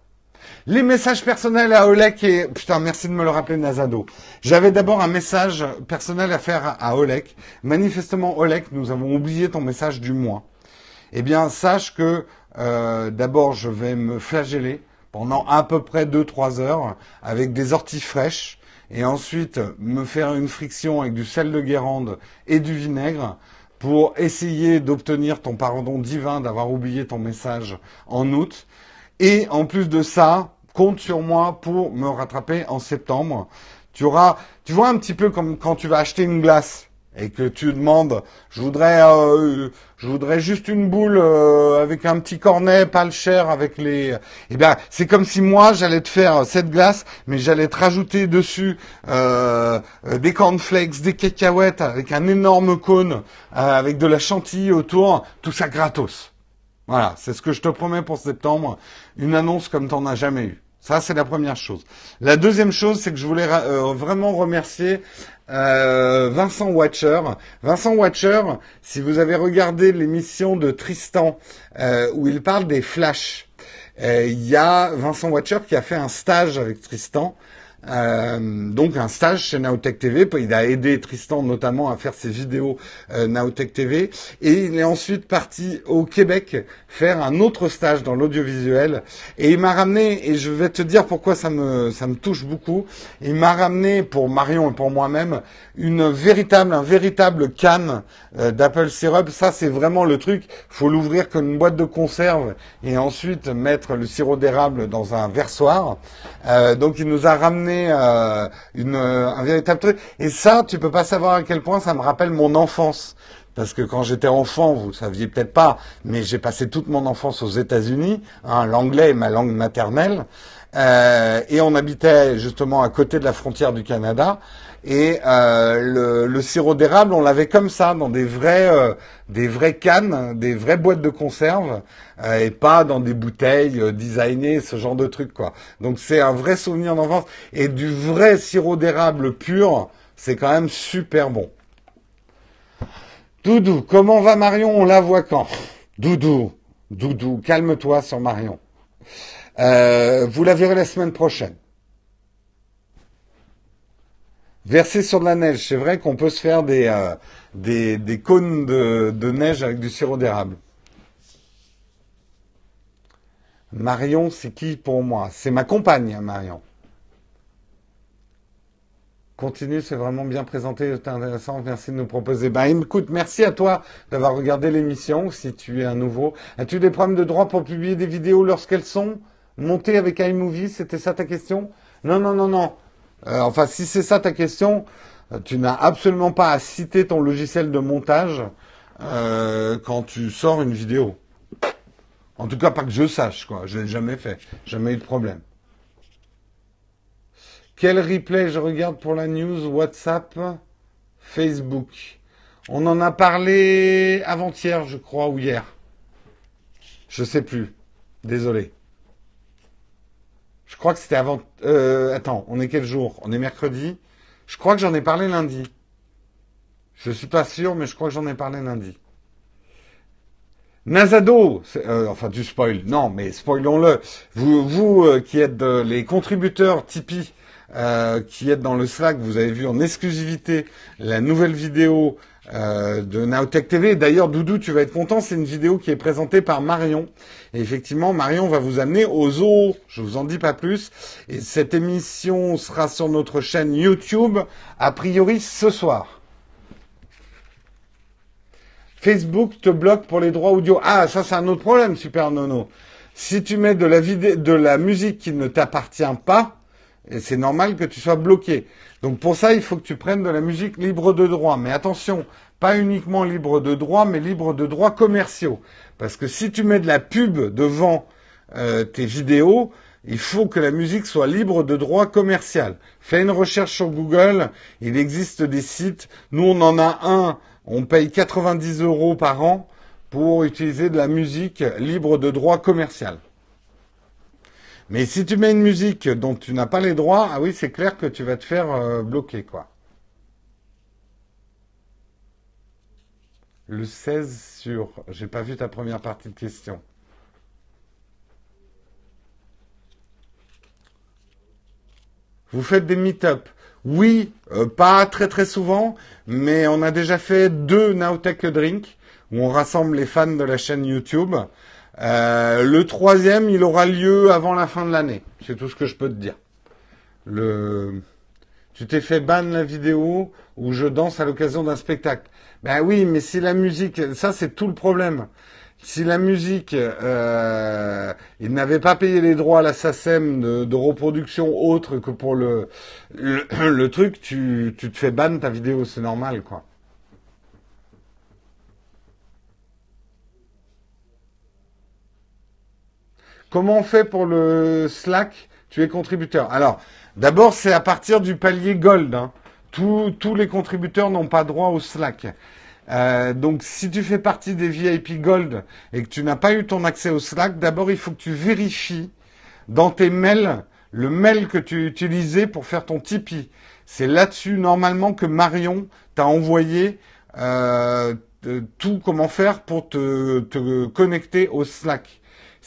Les messages personnels à Olek et... Putain, merci de me le rappeler, Nazado. J'avais d'abord un message personnel à faire à Olek. Manifestement, Olek, nous avons oublié ton message du mois. Eh bien, sache que euh, d'abord, je vais me flageller pendant à peu près 2-3 heures avec des orties fraîches et ensuite me faire une friction avec du sel de Guérande et du vinaigre pour essayer d'obtenir ton pardon divin d'avoir oublié ton message en août et en plus de ça, compte sur moi pour me rattraper en septembre. Tu auras, tu vois un petit peu comme quand tu vas acheter une glace et que tu demandes, je voudrais, euh, je voudrais juste une boule euh, avec un petit cornet, pas le cher, avec les. Eh bien, c'est comme si moi j'allais te faire cette glace, mais j'allais te rajouter dessus euh, des cornflakes, des cacahuètes avec un énorme cône, avec de la chantilly autour, tout ça gratos. Voilà, c'est ce que je te promets pour septembre, une annonce comme tu n'en as jamais eu. Ça, c'est la première chose. La deuxième chose, c'est que je voulais euh, vraiment remercier euh, Vincent Watcher. Vincent Watcher, si vous avez regardé l'émission de Tristan euh, où il parle des flashs, il y a Vincent Watcher qui a fait un stage avec Tristan Euh, donc un stage chez Naotech TV. Il a aidé Tristan notamment à faire ses vidéos euh, Naotech TV. Et il est ensuite parti au Québec faire un autre stage dans l'audiovisuel. Et il m'a ramené, et je vais te dire pourquoi ça me, ça me touche beaucoup, il m'a ramené pour Marion et pour moi-même une véritable, un véritable canne euh, d'Apple Syrup. Ça c'est vraiment le truc. faut l'ouvrir comme une boîte de conserve et ensuite mettre le sirop d'érable dans un versoir. Euh, donc il nous a ramené euh, une, euh, un véritable truc. Et ça, tu peux pas savoir à quel point ça me rappelle mon enfance. Parce que quand j'étais enfant, vous saviez peut-être pas, mais j'ai passé toute mon enfance aux États-Unis. Hein, L'anglais est ma langue maternelle. Euh, et on habitait justement à côté de la frontière du Canada. Et euh, le, sirop d'érable, on l'avait comme ça, dans des vrais, euh, des vraies cannes, des vraies boîtes de conserve, euh, et pas dans des bouteilles designées, ce genre de truc quoi. Donc c'est un vrai souvenir d'enfance et du vrai sirop d'érable pur, c'est quand même super bon. Doudou, comment va Marion? On la voit quand? Doudou, Doudou, calme-toi sur Marion. Vous la verrez la semaine prochaine. Verser sur de la neige, c'est vrai qu'on peut se faire des, euh, cônes de, neige avec du sirop d'érable. Marion, c'est qui pour moi? C'est ma compagne, Marion. Continue, c'est vraiment bien présenté, c'est intéressant. Merci de nous proposer. Ben, écoute, merci à toi d'avoir regardé l'émission. Si tu es un nouveau, as-tu des problèmes de droit pour publier des vidéos lorsqu'elles sont montées avec iMovie? C'était ça ta question? Non, non, non, non. Euh, enfin, si c'est ça ta question, euh, tu n'as absolument pas à citer ton logiciel de montage euh, quand tu sors une vidéo. En tout cas, pas que je sache, quoi. Je l'ai jamais fait. Jamais eu de problème. Quel replay je regarde pour la news WhatsApp, Facebook? On en a parlé avant-hier, je crois, ou hier. Je sais plus. Désolé. Je crois que c'était avant. Euh, attends, on est quel jour? On est mercredi. Je crois que j'en ai parlé lundi. Je suis pas sûr, mais je crois que j'en ai parlé lundi. Nazado, euh, enfin du spoil, non, mais spoilons-le. Vous, vous euh, qui êtes les contributeurs Tipeee, euh, qui êtes dans le Slack, vous avez vu en exclusivité la nouvelle vidéo euh, de Naotech TV. D'ailleurs, Doudou, tu vas être content, c'est une vidéo qui est présentée par Marion. Et effectivement, Marion va vous amener au zoo. Je vous en dis pas plus. Et cette émission sera sur notre chaîne YouTube, a priori ce soir. Facebook te bloque pour les droits audio. Ah, ça c'est un autre problème, Super Nono. Si tu mets de la, de la musique qui ne t'appartient pas, c'est normal que tu sois bloqué. Donc pour ça, il faut que tu prennes de la musique libre de droit. Mais attention, pas uniquement libre de droit, mais libre de droits commerciaux. Parce que si tu mets de la pub devant euh, tes vidéos, il faut que la musique soit libre de droit commercial. Fais une recherche sur Google, il existe des sites. Nous, on en a un on paye 90 euros par an pour utiliser de la musique libre de droit commercial. Mais si tu mets une musique dont tu n'as pas les droits, ah oui, c'est clair que tu vas te faire euh, bloquer, quoi. Le 16 sur... J'ai pas vu ta première partie de question. Vous faites des meet-up. Oui, euh, pas très très souvent, mais on a déjà fait deux Nowtech Drink où on rassemble les fans de la chaîne YouTube. Euh, le troisième, il aura lieu avant la fin de l'année. C'est tout ce que je peux te dire. Le... Tu t'es fait ban la vidéo où je danse à l'occasion d'un spectacle. Ben oui, mais si la musique, ça c'est tout le problème si la musique, euh, il n'avait pas payé les droits à la SACEM de, reproduction autre que pour le, le, le truc, tu, tu, te fais ban ta vidéo, c'est normal, quoi. Comment on fait pour le Slack? Tu es contributeur. Alors, d'abord, c'est à partir du palier Gold. Hein. Tous, les contributeurs n'ont pas droit au Slack. Euh, donc, si tu fais partie des VIP Gold et que tu n'as pas eu ton accès au Slack, d'abord, il faut que tu vérifies dans tes mails le mail que tu utilisais pour faire ton Tipeee. C'est là-dessus, normalement, que Marion t'a envoyé euh, tout comment faire pour te, te connecter au Slack.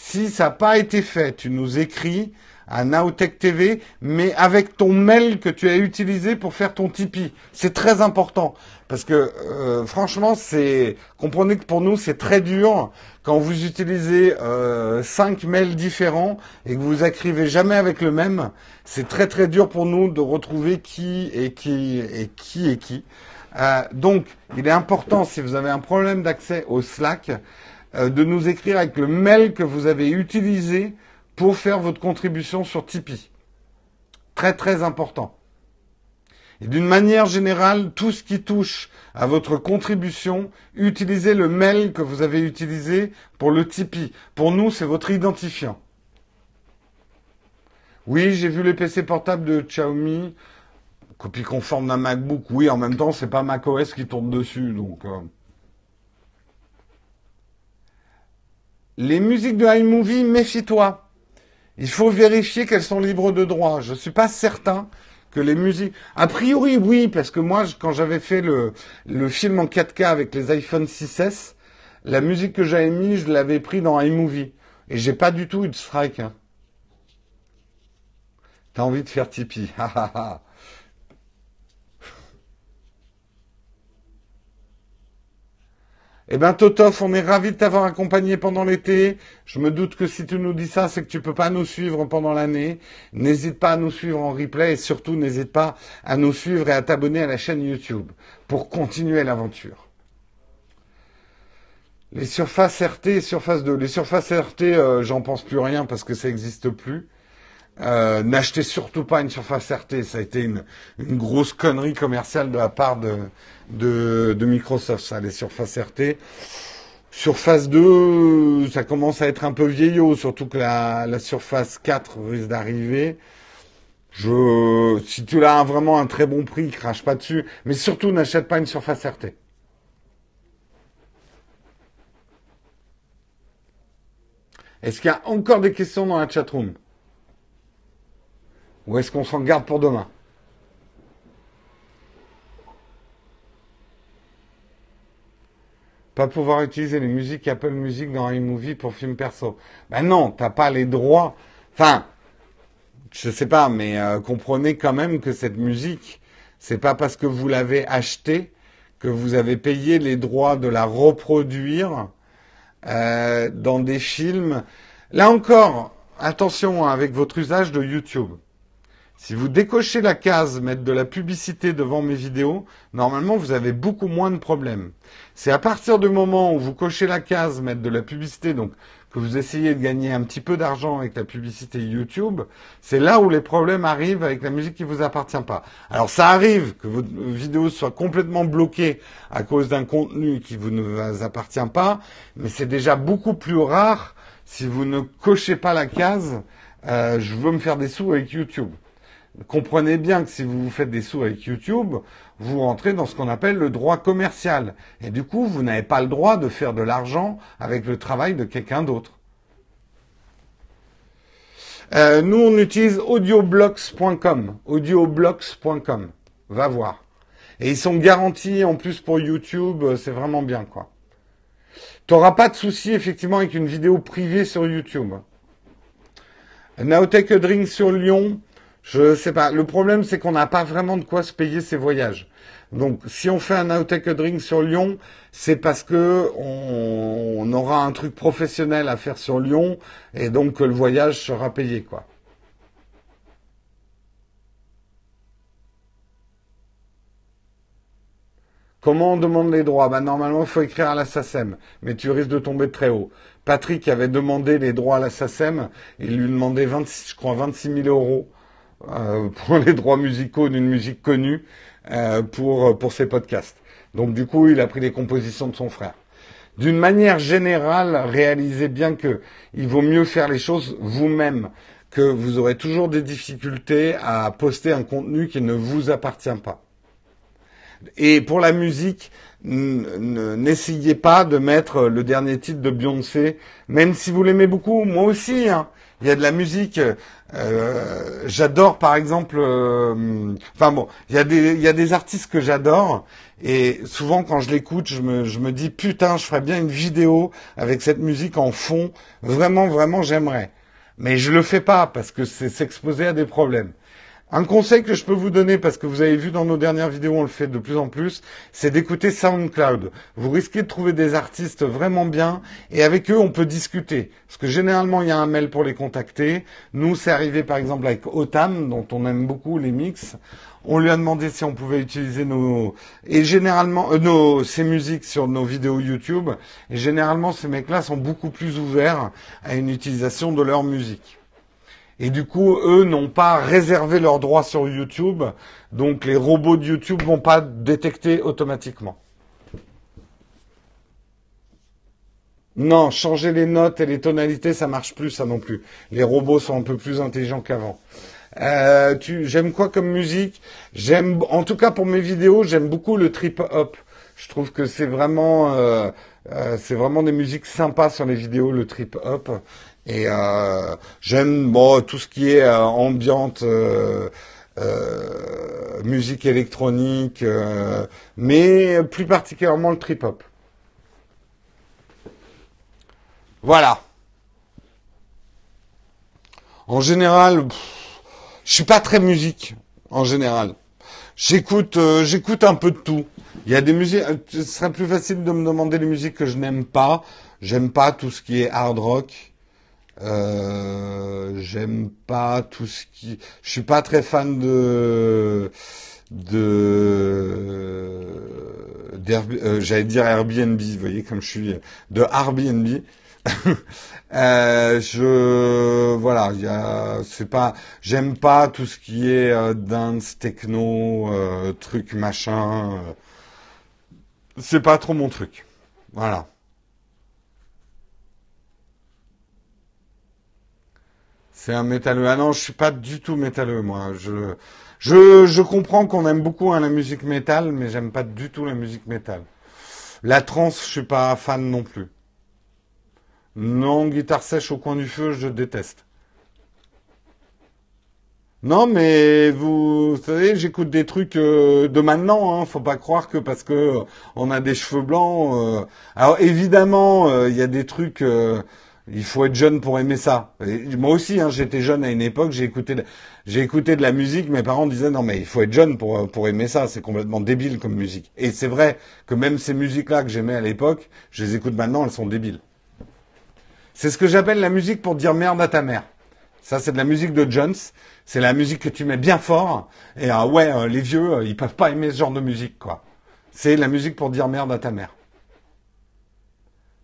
Si ça n'a pas été fait, tu nous écris à Naotech TV, mais avec ton mail que tu as utilisé pour faire ton Tipeee. C'est très important parce que euh, franchement, c'est comprenez que pour nous c'est très dur quand vous utilisez euh, cinq mails différents et que vous écrivez jamais avec le même. C'est très très dur pour nous de retrouver qui est qui et qui est qui. Euh, donc, il est important si vous avez un problème d'accès au Slack de nous écrire avec le mail que vous avez utilisé pour faire votre contribution sur Tipeee. Très très important. Et d'une manière générale, tout ce qui touche à votre contribution, utilisez le mail que vous avez utilisé pour le Tipeee. Pour nous, c'est votre identifiant. Oui, j'ai vu les PC portables de Xiaomi, copie conforme d'un MacBook. Oui, en même temps, c'est pas macOS qui tourne dessus, donc. Euh. Les musiques de iMovie, méfie-toi. Il faut vérifier qu'elles sont libres de droit. Je ne suis pas certain que les musiques. A priori, oui, parce que moi, quand j'avais fait le, film en 4K avec les iPhone 6S, la musique que j'avais mis, je l'avais pris dans iMovie. Et j'ai pas du tout eu de strike. Hein. T'as envie de faire Tipeee. Eh ben Totof, on est ravi de t'avoir accompagné pendant l'été. Je me doute que si tu nous dis ça, c'est que tu peux pas nous suivre pendant l'année. N'hésite pas à nous suivre en replay et surtout n'hésite pas à nous suivre et à t'abonner à la chaîne YouTube pour continuer l'aventure. Les surfaces RT surface 2. Les surfaces RT, euh, j'en pense plus rien parce que ça n'existe plus. Euh, n'achetez surtout pas une surface RT. Ça a été une, grosse connerie commerciale de la part de, Microsoft, ça, les surfaces RT. Surface 2, ça commence à être un peu vieillot, surtout que la, la Surface 4 risque d'arriver. Je, si tu l'as vraiment un très bon prix, crache pas dessus. Mais surtout, n'achète pas une Surface RT. Est-ce qu'il y a encore des questions dans la chatroom? Ou est-ce qu'on s'en garde pour demain? Pas pouvoir utiliser les musiques Apple Music dans iMovie pour film perso. Ben non, t'as pas les droits. Enfin, je sais pas, mais euh, comprenez quand même que cette musique, c'est pas parce que vous l'avez achetée que vous avez payé les droits de la reproduire euh, dans des films. Là encore, attention hein, avec votre usage de YouTube. Si vous décochez la case mettre de la publicité devant mes vidéos, normalement vous avez beaucoup moins de problèmes. C'est à partir du moment où vous cochez la case mettre de la publicité, donc que vous essayez de gagner un petit peu d'argent avec la publicité YouTube, c'est là où les problèmes arrivent avec la musique qui vous appartient pas. Alors ça arrive que votre vidéo soit complètement bloquée à cause d'un contenu qui vous ne vous appartient pas, mais c'est déjà beaucoup plus rare si vous ne cochez pas la case euh, je veux me faire des sous avec YouTube comprenez bien que si vous vous faites des sous avec YouTube, vous rentrez dans ce qu'on appelle le droit commercial. Et du coup, vous n'avez pas le droit de faire de l'argent avec le travail de quelqu'un d'autre. Euh, nous, on utilise audioblocks.com. Audioblocks.com. Va voir. Et ils sont garantis en plus pour YouTube. C'est vraiment bien, quoi. Tu n'auras pas de souci, effectivement, avec une vidéo privée sur YouTube. Naotech Drink sur Lyon. Je sais pas. Le problème, c'est qu'on n'a pas vraiment de quoi se payer ses voyages. Donc, si on fait un Outtake Drink sur Lyon, c'est parce que on, aura un truc professionnel à faire sur Lyon et donc que le voyage sera payé, quoi. Comment on demande les droits? Bah, Normalement, il faut écrire à la SACEM, mais tu risques de tomber très haut. Patrick avait demandé les droits à la SACEM, il lui demandait 26, je crois 26 000 euros. Euh, pour les droits musicaux d'une musique connue euh, pour, pour ses podcasts. Donc du coup, il a pris les compositions de son frère. D'une manière générale, réalisez bien que il vaut mieux faire les choses vous-même, que vous aurez toujours des difficultés à poster un contenu qui ne vous appartient pas. Et pour la musique, n'essayez pas de mettre le dernier titre de Beyoncé, même si vous l'aimez beaucoup, moi aussi. Hein. Il y a de la musique. euh, j'adore, par exemple. euh, enfin bon, il y a des, artistes que j'adore. Et souvent, quand je l'écoute, je me, je me dis putain, je ferais bien une vidéo avec cette musique en fond. Vraiment, vraiment, j'aimerais. Mais je le fais pas parce que c'est s'exposer à des problèmes. Un conseil que je peux vous donner, parce que vous avez vu dans nos dernières vidéos, on le fait de plus en plus, c'est d'écouter SoundCloud. Vous risquez de trouver des artistes vraiment bien, et avec eux, on peut discuter. Parce que généralement, il y a un mail pour les contacter. Nous, c'est arrivé par exemple avec Otam, dont on aime beaucoup les mix. On lui a demandé si on pouvait utiliser nos et généralement euh, nos ces musiques sur nos vidéos YouTube. Et généralement, ces mecs-là sont beaucoup plus ouverts à une utilisation de leur musique. Et du coup, eux n'ont pas réservé leurs droits sur YouTube, donc les robots de YouTube vont pas détecter automatiquement. Non, changer les notes et les tonalités, ça marche plus, ça non plus. Les robots sont un peu plus intelligents qu'avant. Euh, tu, j'aime quoi comme musique? J'aime, en tout cas pour mes vidéos, j'aime beaucoup le trip hop. Je trouve que c'est vraiment, euh, euh, c'est vraiment des musiques sympas sur les vidéos, le trip hop. Et euh, j'aime bon tout ce qui est euh, ambiante, euh, euh, musique électronique, euh, mais plus particulièrement le trip hop. Voilà. En général, je suis pas très musique. En général, j'écoute, euh, j'écoute un peu de tout. Il y a des musiques. Ce serait plus facile de me demander les musiques que je n'aime pas. J'aime pas tout ce qui est hard rock. Euh, j'aime pas tout ce qui. Je suis pas très fan de de euh, j'allais dire Airbnb. Vous voyez comme je suis de Airbnb. Euh, je voilà, il y c'est pas j'aime pas tout ce qui est euh, dance, techno, truc machin. c'est pas trop mon truc. Voilà. C'est un métalleux. Ah non, je suis pas du tout métalleux, moi. Je, je, je comprends qu'on aime beaucoup hein, la musique métal, mais j'aime pas du tout la musique métal. La trance, je suis pas fan non plus. Non, guitare sèche au coin du feu, je déteste. Non, mais vous, savez, j'écoute des trucs euh, de maintenant. Hein. Faut pas croire que parce que euh, on a des cheveux blancs. euh, Alors évidemment, euh, il y a des trucs. Il faut être jeune pour aimer ça. Moi aussi, hein, j'étais jeune à une époque. J'ai écouté, de- la musique. Mes parents disaient non, mais il faut être jeune pour pour aimer ça. C'est complètement débile comme musique. Et c'est vrai que même ces musiques-là que j'aimais à l'époque, je les écoute maintenant, elles sont débiles. C'est ce que j'appelle la musique pour dire merde à ta mère. Ça, c'est de la musique de Jones. C'est la musique que tu mets bien fort. Et ah ouais, euh, les vieux, euh, ils peuvent pas aimer ce genre de musique, quoi. C'est la musique pour dire merde à ta mère.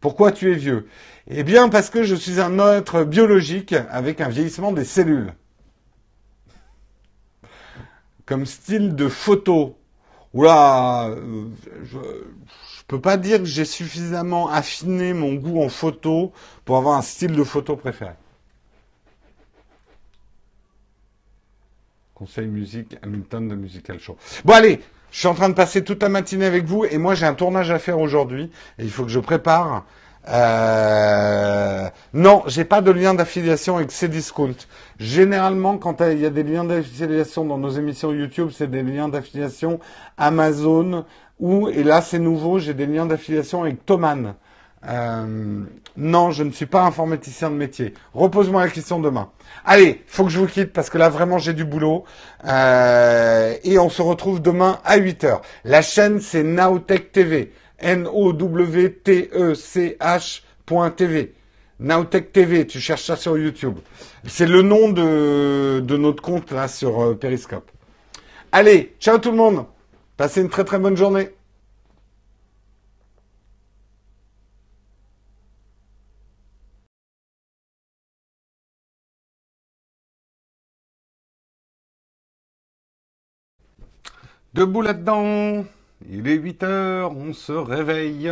Pourquoi tu es vieux? Eh bien, parce que je suis un être biologique avec un vieillissement des cellules. Comme style de photo. Oula, euh, je, je peux pas dire que j'ai suffisamment affiné mon goût en photo pour avoir un style de photo préféré. Conseil musique, Hamilton de Musical Show. Bon allez, je suis en train de passer toute la matinée avec vous et moi j'ai un tournage à faire aujourd'hui et il faut que je prépare. Euh... Non, j'ai pas de lien d'affiliation avec Cdiscount. Généralement, quand il y a des liens d'affiliation dans nos émissions YouTube, c'est des liens d'affiliation Amazon ou, et là c'est nouveau, j'ai des liens d'affiliation avec Thomann. Euh, non, je ne suis pas informaticien de métier. Repose-moi la question demain. Allez, faut que je vous quitte parce que là vraiment j'ai du boulot. Euh, et on se retrouve demain à 8h. La chaîne c'est Nowtech TV. N-O-W-T-E-C-H.tv. Nowtech TV, tu cherches ça sur YouTube. C'est le nom de, de notre compte là sur euh, Periscope. Allez, ciao tout le monde. Passez une très très bonne journée. Debout là-dedans. Il est 8 heures, on se réveille.